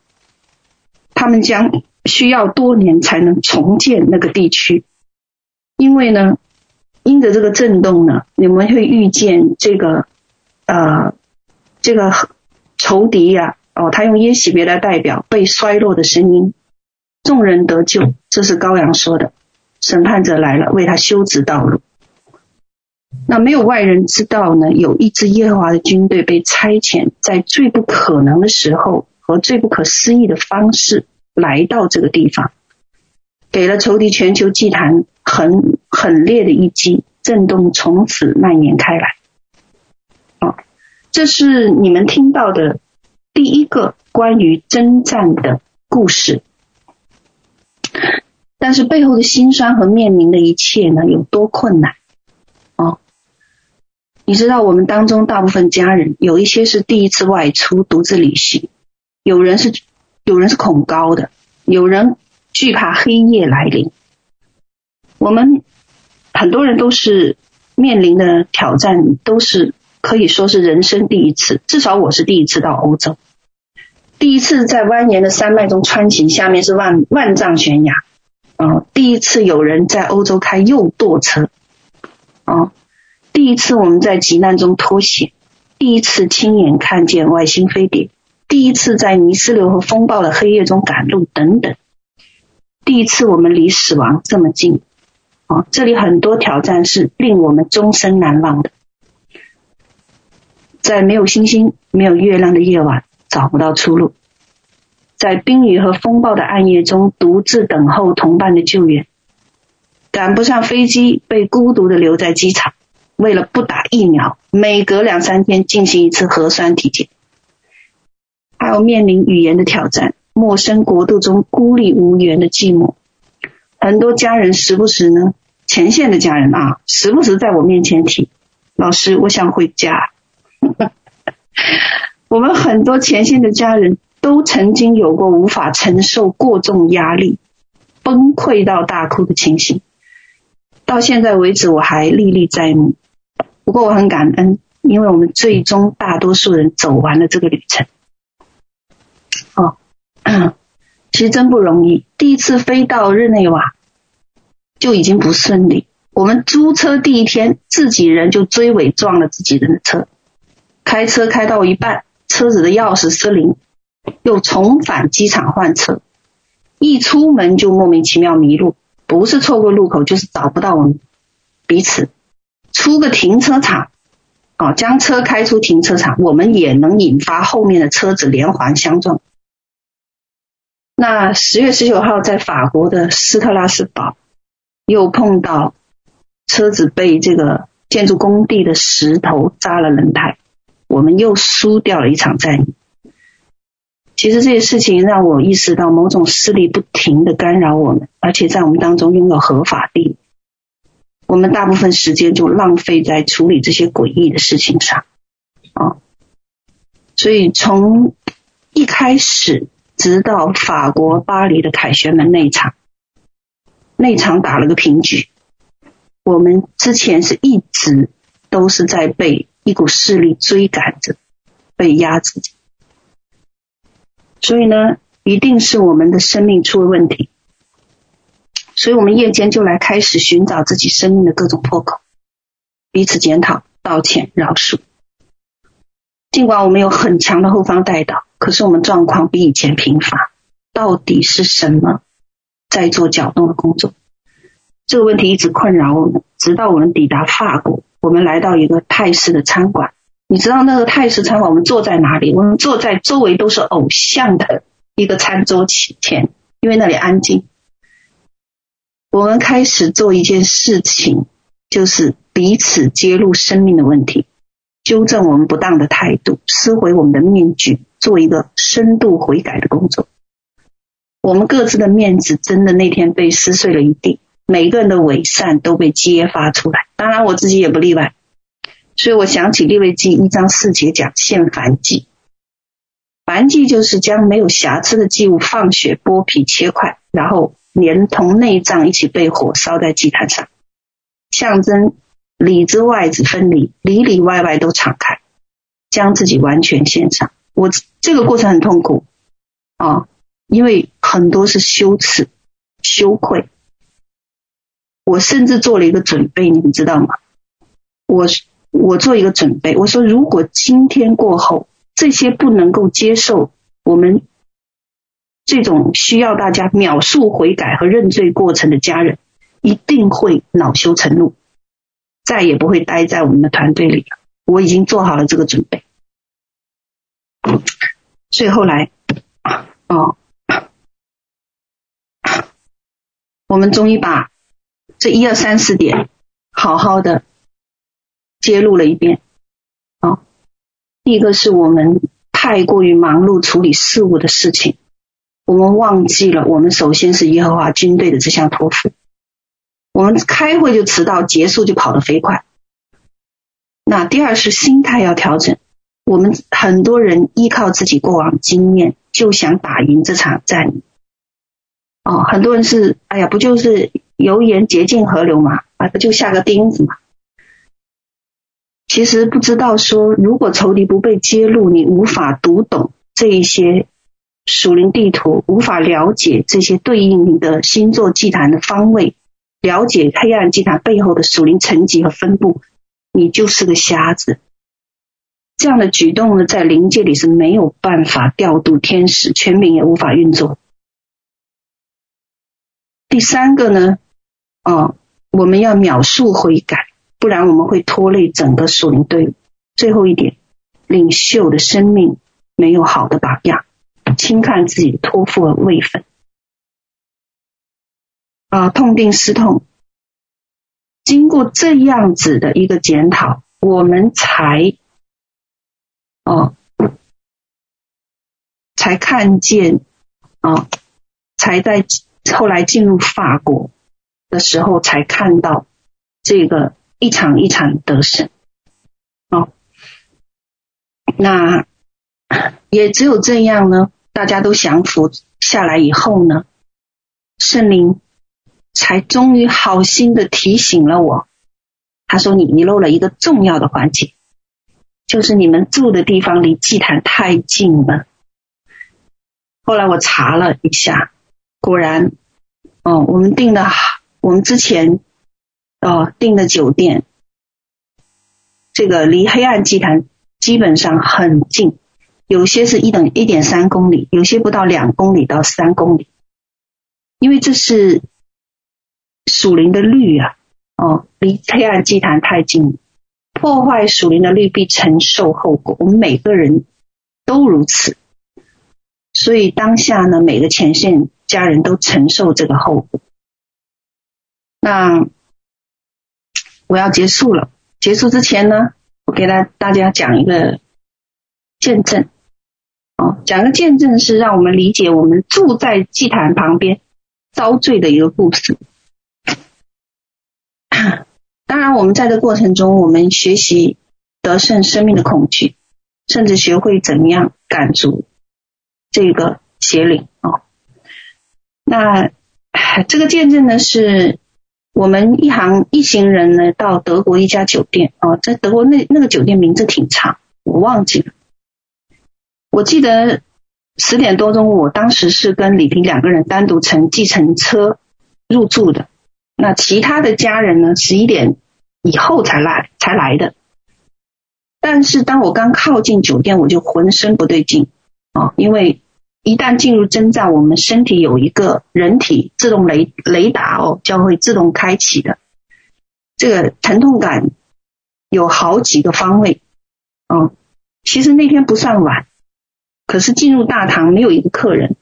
他们将需要多年才能重建那个地区，因为呢，因着这个震动呢，你们会遇见这个呃，这个仇敌呀、哦，他用耶洗别来代表被衰落的声音，众人得救，这是羔羊说的，审判者来了，为他修直道路。”那没有外人知道呢，有一支耶和华的军队被差遣，在最不可能的时候和最不可思议的方式来到这个地方，给了仇敌全球祭坛很很烈的一击，震动从此蔓延开来。啊，这是你们听到的第一个关于征战的故事，但是背后的辛酸和面临的一切呢，有多困难？哦你知道我们当中大部分家人有一些是第一次外出独自旅行，有人是有人是恐高的，有人惧怕黑夜来临。我们很多人都是面临的挑战，都是可以说是人生第一次。至少我是第一次到欧洲，第一次在蜿蜒的山脉中穿行，下面是万万丈悬崖。啊，第一次有人在欧洲开右舵车。啊。第一次我们在急难中脱险，第一次亲眼看见外星飞碟，第一次在泥石流和风暴的黑夜中赶路等等，第一次我们离死亡这么近，这里很多挑战是令我们终身难忘的。在没有星星、没有月亮的夜晚，找不到出路；在冰雨和风暴的暗夜中，独自等候同伴的救援；赶不上飞机，被孤独的留在机场。为了不打疫苗，每隔两三天进行一次核酸体检，还有面临语言的挑战，陌生国度中孤立无援的寂寞，很多家人时不时呢，前线的家人啊，时不时在我面前提，老师，我想回家。<laughs> 我们很多前线的家人都曾经有过无法承受过重压力，崩溃到大哭的情形，到现在为止我还历历在目。不过我很感恩，因为我们最终大多数人走完了这个旅程。哦，<coughs> 其实真不容易。第一次飞到日内瓦就已经不顺利。我们租车第一天，自己人就追尾撞了自己人的车。开车开到一半，车子的钥匙失灵，又重返机场换车。一出门就莫名其妙迷路，不是错过路口，就是找不到我们彼此。出个停车场，啊，将车开出停车场，我们也能引发后面的车子连环相撞。那十月十九号在法国的斯特拉斯堡，又碰到车子被这个建筑工地的石头扎了轮胎，我们又输掉了一场战役。其实这些事情让我意识到，某种势力不停的干扰我们，而且在我们当中拥有合法地。我们大部分时间就浪费在处理这些诡异的事情上，啊，所以从一开始直到法国巴黎的凯旋门那一场，那场打了个平局。我们之前是一直都是在被一股势力追赶着，被压制着，所以呢，一定是我们的生命出了问题。所以我们夜间就来开始寻找自己生命的各种破口，彼此检讨、道歉、饶恕。尽管我们有很强的后方带导，可是我们状况比以前贫乏，到底是什么在做搅动的工作？这个问题一直困扰我们，直到我们抵达法国，我们来到一个泰式的餐馆。你知道那个泰式餐馆我们坐在哪里？我们坐在周围都是偶像的一个餐桌前，因为那里安静。我们开始做一件事情，就是彼此揭露生命的问题，纠正我们不当的态度，撕毁我们的面具，做一个深度悔改的工作。我们各自的面子真的那天被撕碎了一地。每个人的伪善都被揭发出来，当然我自己也不例外。所以我想起利未记一章四节讲献燔祭，燔祭就是将没有瑕疵的祭物放血、剥皮、切块，然后连同内脏一起被火烧在祭坛上，象征里子外子分离，里里外外都敞开，将自己完全献上。我这个过程很痛苦啊，因为很多是羞耻、羞愧。我甚至做了一个准备，你们知道吗？我我做一个准备，我说如果今天过后，这些不能够接受我们这种需要大家秒速悔改和认罪过程的家人，一定会恼羞成怒，再也不会待在我们的团队里了。我已经做好了这个准备，所以后来，哦，我们终于把。这一二三四点，好好的揭露了一遍。啊，第一个是我们太过于忙碌处理事务的事情，我们忘记了我们首先是耶和华军队的这项托付。我们开会就迟到，结束就跑得飞快。那第二是心态要调整。我们很多人依靠自己过往经验，就想打赢这场战役。哦，很多人是，哎呀，不就是。油盐洁净河流嘛，啊，不就下个钉子嘛？其实不知道说，如果仇敌不被揭露，你无法读懂这一些属灵地图，无法了解这些对应你的星座祭坛的方位，了解黑暗祭坛背后的属灵层级和分布，你就是个瞎子。这样的举动呢，在灵界里是没有办法调度天使，全民也无法运作。第三个呢？哦，我们要秒速悔改，不然我们会拖累整个属灵队伍。最后一点，领袖的生命没有好的榜样，轻看自己托付和位分。啊，痛定思痛，经过这样子的一个检讨，我们才哦，才看见啊，才在后来进入法国。的时候才看到这个一场一场得胜，哦，那也只有这样呢，大家都降服下来以后呢，圣灵才终于好心的提醒了我，他说你遗漏了一个重要的环节，就是你们住的地方离祭坛太近了。后来我查了一下，果然，哦，我们订的。我们之前哦订的酒店，这个离黑暗祭坛基本上很近，有些是一等一点三公里，有些不到两公里到三公里，因为这是属灵的律啊，哦，离黑暗祭坛太近，破坏属灵的律必承受后果，我们每个人都如此，所以当下呢，每个前线家人都承受这个后果。那我要结束了。结束之前呢，我给大大家讲一个见证。哦，讲个见证是让我们理解我们住在祭坛旁边遭罪的一个故事。<coughs> 当然，我们在这过程中，我们学习得胜生命的恐惧，甚至学会怎么样赶逐这个邪灵。哦，那 <sighs> 这个见证呢是。我们一行一行人呢，到德国一家酒店哦，在德国那那个酒店名字挺长，我忘记了。我记得十点多钟，我当时是跟李平两个人单独乘计程车入住的。那其他的家人呢，十一点以后才来才来的。但是当我刚靠近酒店，我就浑身不对劲，啊，因为一旦进入征战，我们身体有一个人体自动雷雷达哦，将会自动开启的。这个疼痛感有好几个方位，啊，其实那天不算晚，可是进入大堂没有一个客人，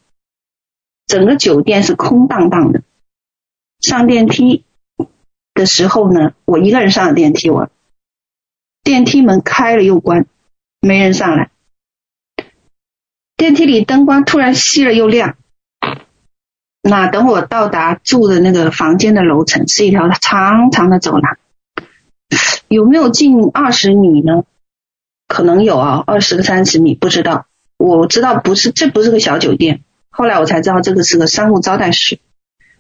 整个酒店是空荡荡的。上电梯的时候呢，我一个人上了电梯，我电梯门开了又关，没人上来。电梯里灯光突然熄了又亮。那等我到达住的那个房间的楼层，是一条长长的走廊，有没有近二十米呢？可能有啊，二十个三十米，不知道。我知道不是，这不是个小酒店。后来我才知道这个是个商务招待室。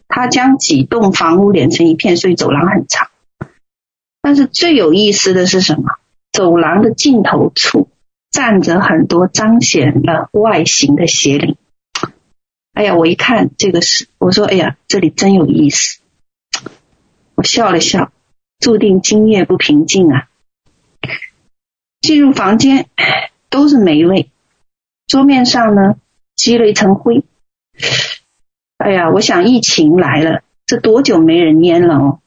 它将几栋房屋连成一片，所以走廊很长。但是最有意思的是什么？走廊的尽头处站着很多彰显了外形的邪灵。哎呀，我一看这个是，我说哎呀，这里真有意思。我笑了笑，注定今夜不平静啊。进入房间都是霉味，桌面上呢积了一层灰。哎呀，我想疫情来了，这多久没人烟了哦。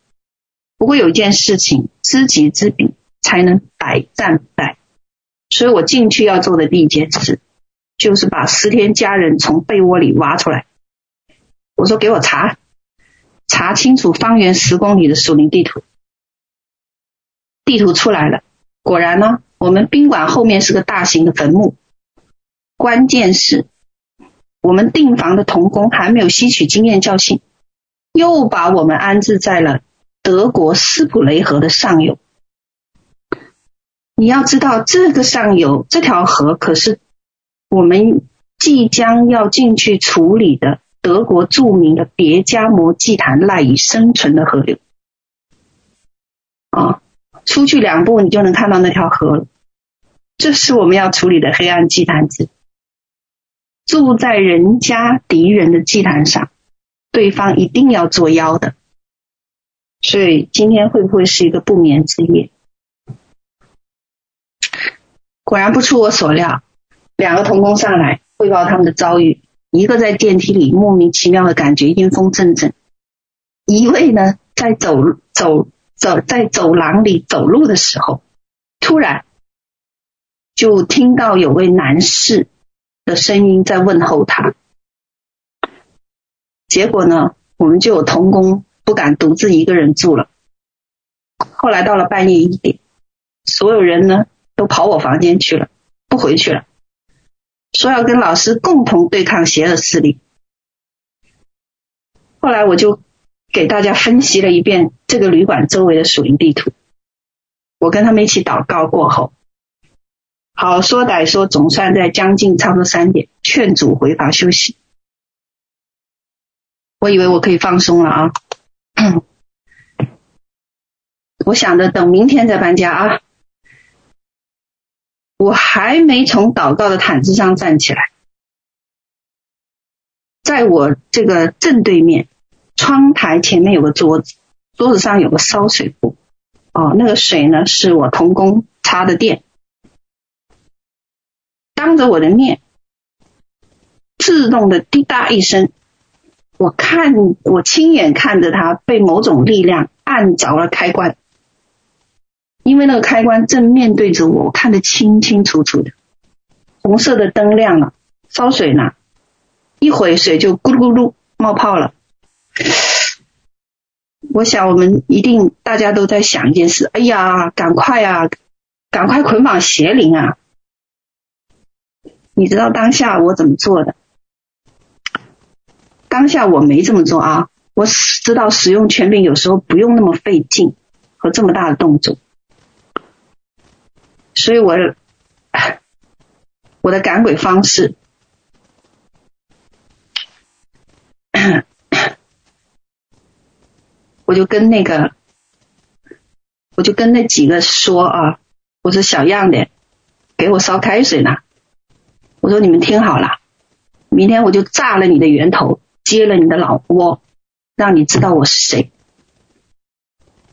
不过有一件事情，知己知彼，才能百战百。所以我进去要做的第一件事，就是把十天家人从被窝里挖出来。我说给我查，查清楚方圆十公里的属灵地图。地图出来了，果然呢，我们宾馆后面是个大型的坟墓。关键是。我们订房的童工还没有吸取经验教训，又把我们安置在了德国斯普雷河的上游。你要知道，这个上游这条河可是我们即将要进去处理的德国著名的别加摩祭坛赖以生存的河流。啊，出去两步你就能看到那条河了。这是我们要处理的黑暗祭坛子。住在人家敌人的祭坛上，对方一定要作妖的。所以今天会不会是一个不眠之夜？果然不出我所料，两个童工上来汇报他们的遭遇，一个在电梯里莫名其妙的感觉阴风阵阵，一位呢在走走走在走廊里走路的时候，突然就听到有位男士。的声音在问候他，结果呢，我们就有童工不敢独自一个人住了。后来到了半夜一点，所有人呢都跑我房间去了，不回去了，说要跟老师共同对抗邪恶势力。后来我就给大家分析了一遍这个旅馆周围的属灵地图，我跟他们一起祷告过后。好说歹说，总算在将近差不多三点，劝阻回房休息。我以为我可以放松了啊，<coughs> 我想着等明天再搬家啊。我还没从祷告的毯子上站起来，在我这个正对面窗台前面有个桌子，桌子上有个烧水壶，哦，那个水呢是我童工插的电。当着我的面，自动的滴答一声，我看我亲眼看着他被某种力量按着了开关，因为那个开关正面对着我，我看得清清楚楚的，红色的灯亮了，烧水呢，一会水就咕噜咕噜冒泡了。我想我们一定大家都在想一件事，哎呀，赶快啊，赶快捆绑邪灵啊！你知道当下我怎么做的？当下我没这么做啊！我知道使用权柄有时候不用那么费劲和这么大的动作，所以我 <sighs> 我的赶鬼方式，<coughs> 我就跟那个，我就跟那几个说啊，我说小样的，给我烧开水呢。我说你们听好了，明天我就炸了你的源头，揭了你的老窝，让你知道我是谁。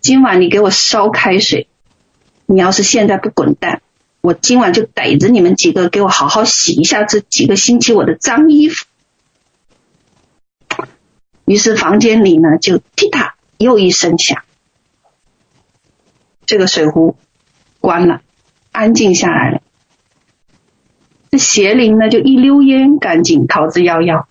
今晚你给我烧开水，你要是现在不滚蛋，我今晚就逮着你们几个，给我好好洗一下这几个星期我的脏衣服。于是房间里呢，就踢踏又一声响，这个水壶关了，安静下来了。这邪灵呢，就一溜烟赶紧逃之夭夭。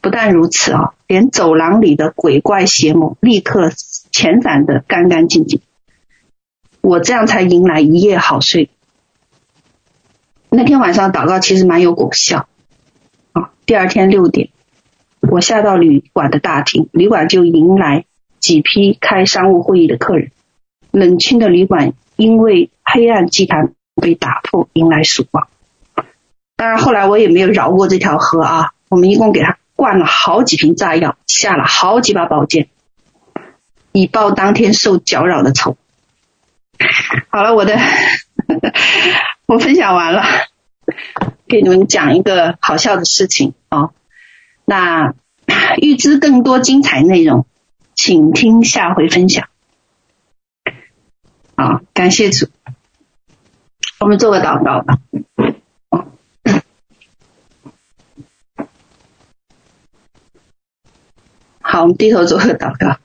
不但如此啊，连走廊里的鬼怪邪魔立刻遣散的干干净净。我这样才迎来一夜好睡。那天晚上祷告其实蛮有果效啊。第二天六点，我下到旅馆的大厅，旅馆就迎来几批开商务会议的客人。冷清的旅馆因为黑暗祭坛被打破，迎来曙光。当然后来我也没有饶过这条河啊。我们一共给他。灌了好几瓶炸药，下了好几把宝剑，以报当天受搅扰的仇。<laughs> 好了，我的 <laughs> 我分享完了，给你们讲一个好笑的事情哦。那预知更多精彩内容，请听下回分享。好，感谢主，我们做个祷告吧。好，我们低头做个祷告。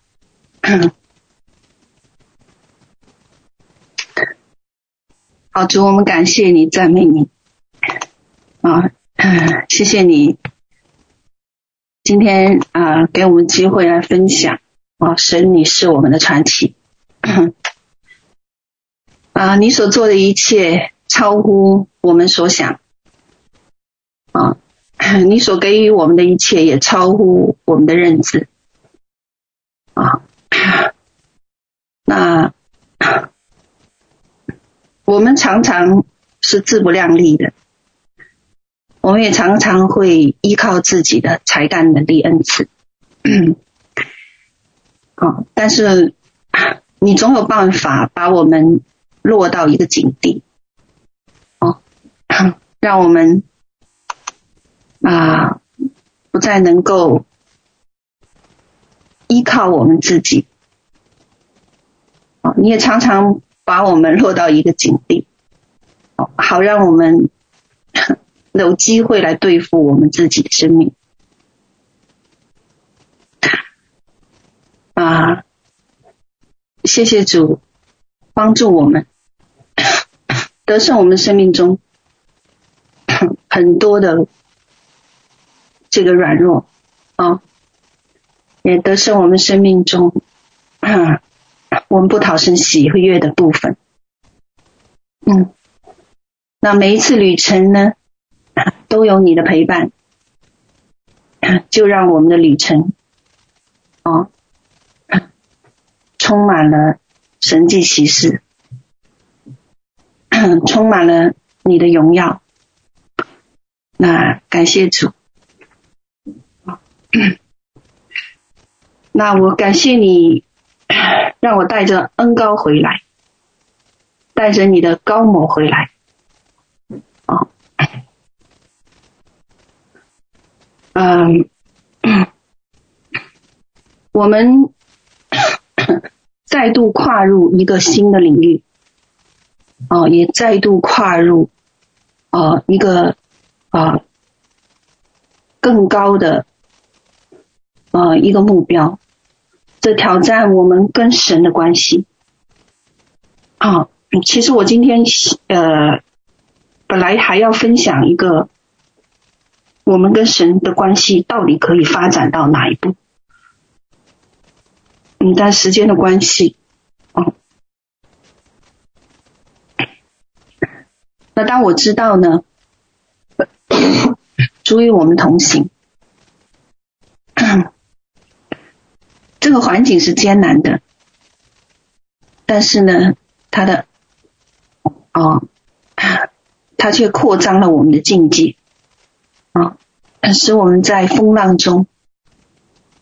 好，主，我们感谢你，赞美你。啊，<clears throat> 谢谢你今天啊，给我们机会来分享。啊，神，你是我们的传奇。啊，你所做的一切超乎我们所想。啊，你所给予我们的一切也超乎我们的认知。啊，那我们常常是自不量力的，我们也常常会依靠自己的才干、能力、恩赐。啊，<clears throat> 但是你总有办法把我们落到一个境地，哦，<clears throat> 让我们啊不再能够。依靠我们自己，啊你也常常把我们落到一个境地，好让我们 <laughs> 有机会来对付我们自己的生命。啊，谢谢主帮助我们得胜我们生命中很多的这个软弱啊。也得胜我们生命中，啊，我们不讨神喜悦的部分。嗯，那每一次旅程呢，都有你的陪伴，就让我们的旅程，啊，充满了神迹奇事，充满了你的荣耀。那感谢主。<coughs> 那我感谢你，<clears throat> 让我带着恩高回来，带着你的高某回来，啊，嗯，我们再度跨入一个新的领域，啊，也再度跨入啊一个啊更高的啊一个目标。的挑战，我们跟神的关系啊，其实我今天呃，本来还要分享一个，我们跟神的关系到底可以发展到哪一步？嗯，但时间的关系，啊，那当我知道呢，<coughs> 主与我们同行。这个环境是艰难的，但是呢，它的哦，它却扩张了我们的境界啊，使我们在风浪中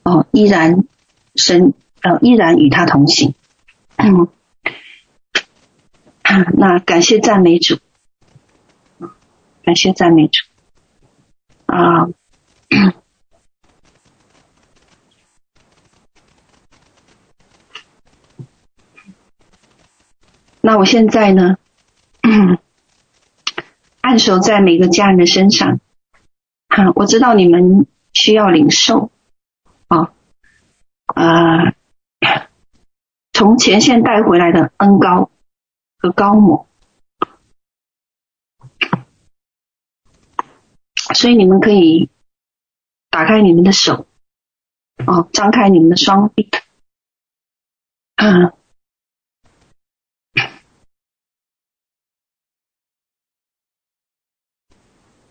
哦，依然神呃依然与他同行。嗯，那感谢赞美主，感谢赞美主啊。那我现在呢，<clears throat> 按手在每个家人的身上。啊，我知道你们需要领受，啊，呃，从前线带回来的恩高和高某，所以你们可以打开你们的手，哦，张开你们的双臂，嗯。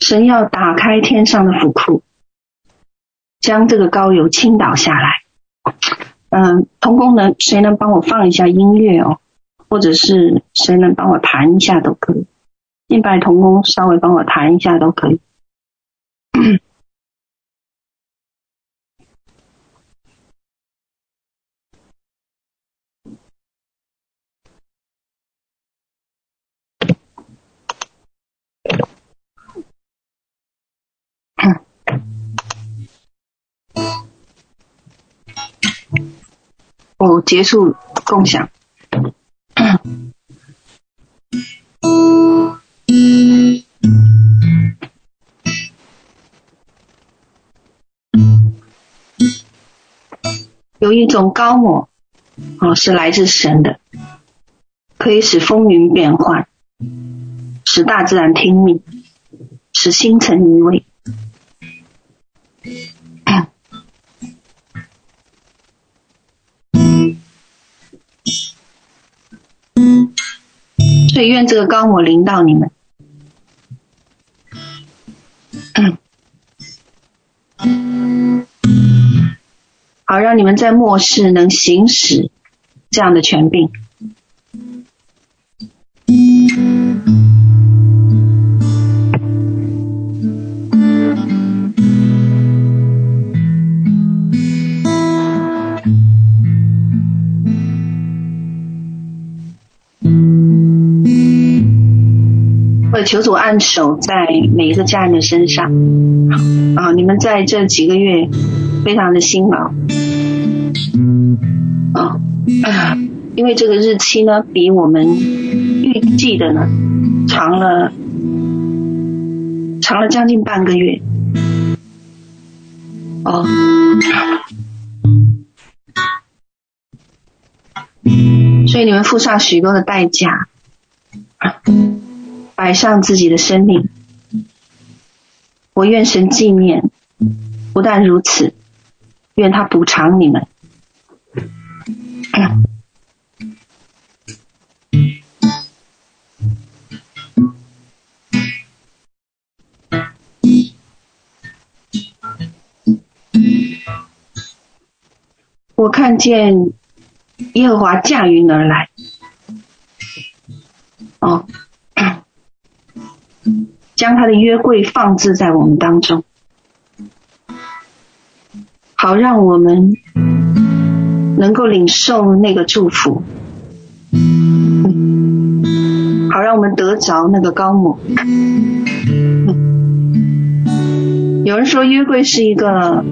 神要打开天上的府库，将这个膏油倾倒下来。嗯，童工能谁能帮我放一下音乐哦？或者是谁能帮我弹一下都可以。敬拜童工稍微帮我弹一下都可以。我结束共享。有一种膏抹，哦，是来自神的，可以使风云变幻，使大自然听命，使星辰移位。愿这个膏抹临到你们，好让你们在末世能行使这样的权柄。求主按手在每一个家人的身上啊！你们在这几个月非常的辛劳啊，因为这个日期呢比我们预计的呢长了长了将近半个月哦，所以你们付上许多的代价。摆上自己的生命，我愿神纪念。不但如此，愿他补偿你们。我看见耶和华驾云而来。哦。将他的约柜放置在我们当中，好让我们能够领受那个祝福，好让我们得着那个高某。有人说约柜是一个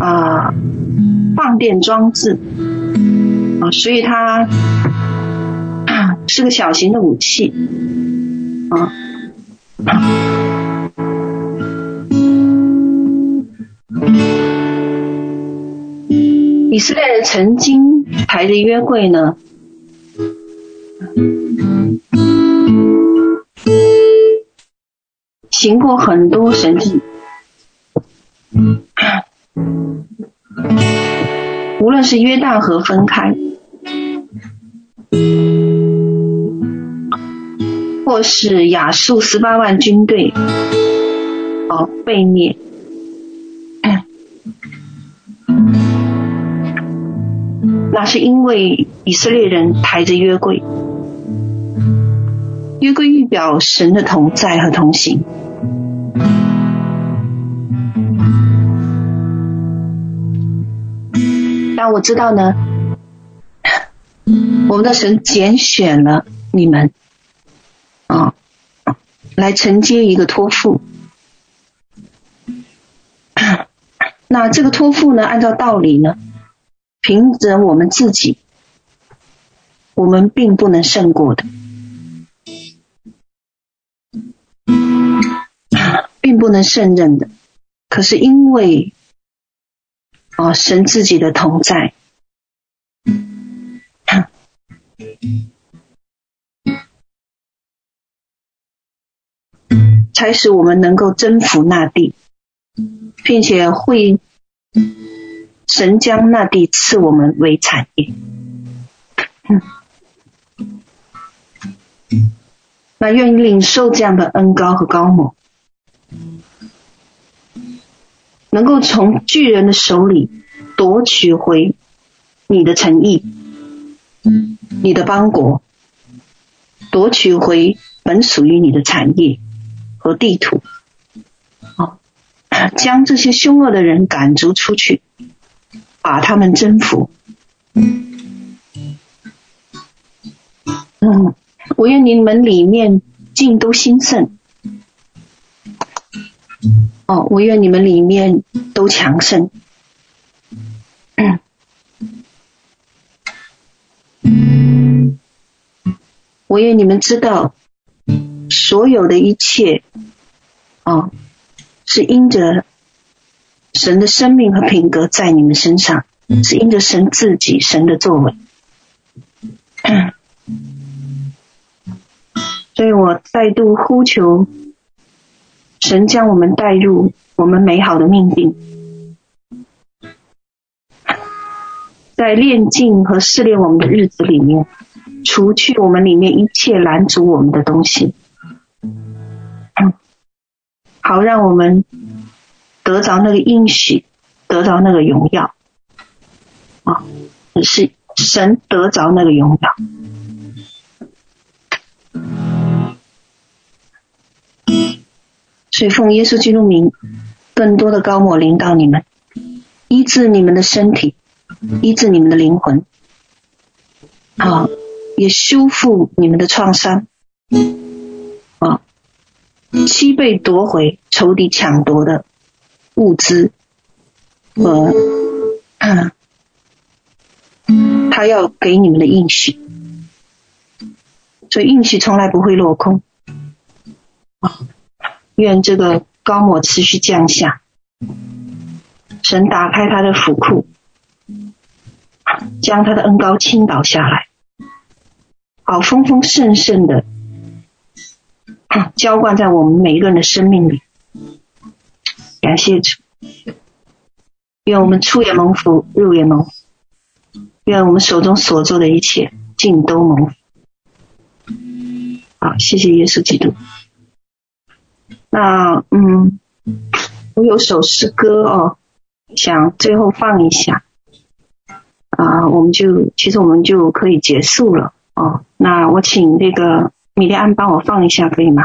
啊、放电装置啊，所以它是个小型的武器啊。以色列人曾经排着约柜呢，行过很多神迹，无论是约旦河分开。或是亚述十八万军队，哦，被灭，那是因为以色列人抬着约柜，约柜预表神的同在和同行。但我知道呢，<laughs> 我们的神拣选了你们。啊，来承接一个托付。那这个托付呢，按照道理呢，凭着我们自己，我们并不能胜过的。并不能胜任的。可是因为啊，神自己的同在，才使我们能够征服那地，并且会神将那地赐我们为产业。那愿意领受这样的恩膏和膏抹，能够从巨人的手里夺取回你的诚意，你的邦国，夺取回本属于你的产业和地图，啊，将这些凶恶的人赶逐出去，把他们征服。嗯。我愿你们里面尽都兴盛，哦，我愿你们里面都强盛。嗯我愿你们知道，所有的一切，哦，是因着神的生命和品格在你们身上，是因着神自己神的作为。<clears throat> 所以我再度呼求神将我们带入我们美好的命定，<laughs> 在炼净和试炼我们的日子里面，除去我们里面一切拦阻我们的东西，<coughs> 好让我们得着那个应许，得着那个荣耀啊！是神得着那个荣耀。所以奉耶稣基督名，更多的高抹临到你们，医治你们的身体，医治你们的灵魂，啊，也修复你们的创伤，七倍夺回仇敌抢夺的物资。和，啊，他要给你们的应许，所以应许从来不会落空，啊。愿这个高抹持续降下，神打开他的府库，将他的恩高倾倒下来，好丰丰盛盛的 <clears throat> 浇灌在我们每一个人的生命里。感谢主，愿我们出也蒙福，入也蒙福，愿我们手中所做的一切尽都蒙福。好，谢谢耶稣基督。那嗯，我有首诗歌哦，想最后放一下啊，我们就其实我们就可以结束了哦。那我请那个米莉安帮我放一下，可以吗？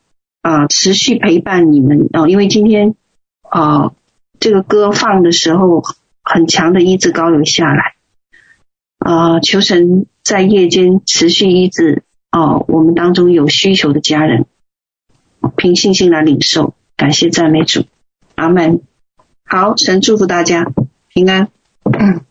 啊，持续陪伴你们哦，因为今天啊，这个歌放的时候，很强的医治膏流下来啊，求神在夜间持续医治哦，我们当中有需求的家人，凭信心来领受，感谢赞美主，阿门。好，神祝福大家平安。嗯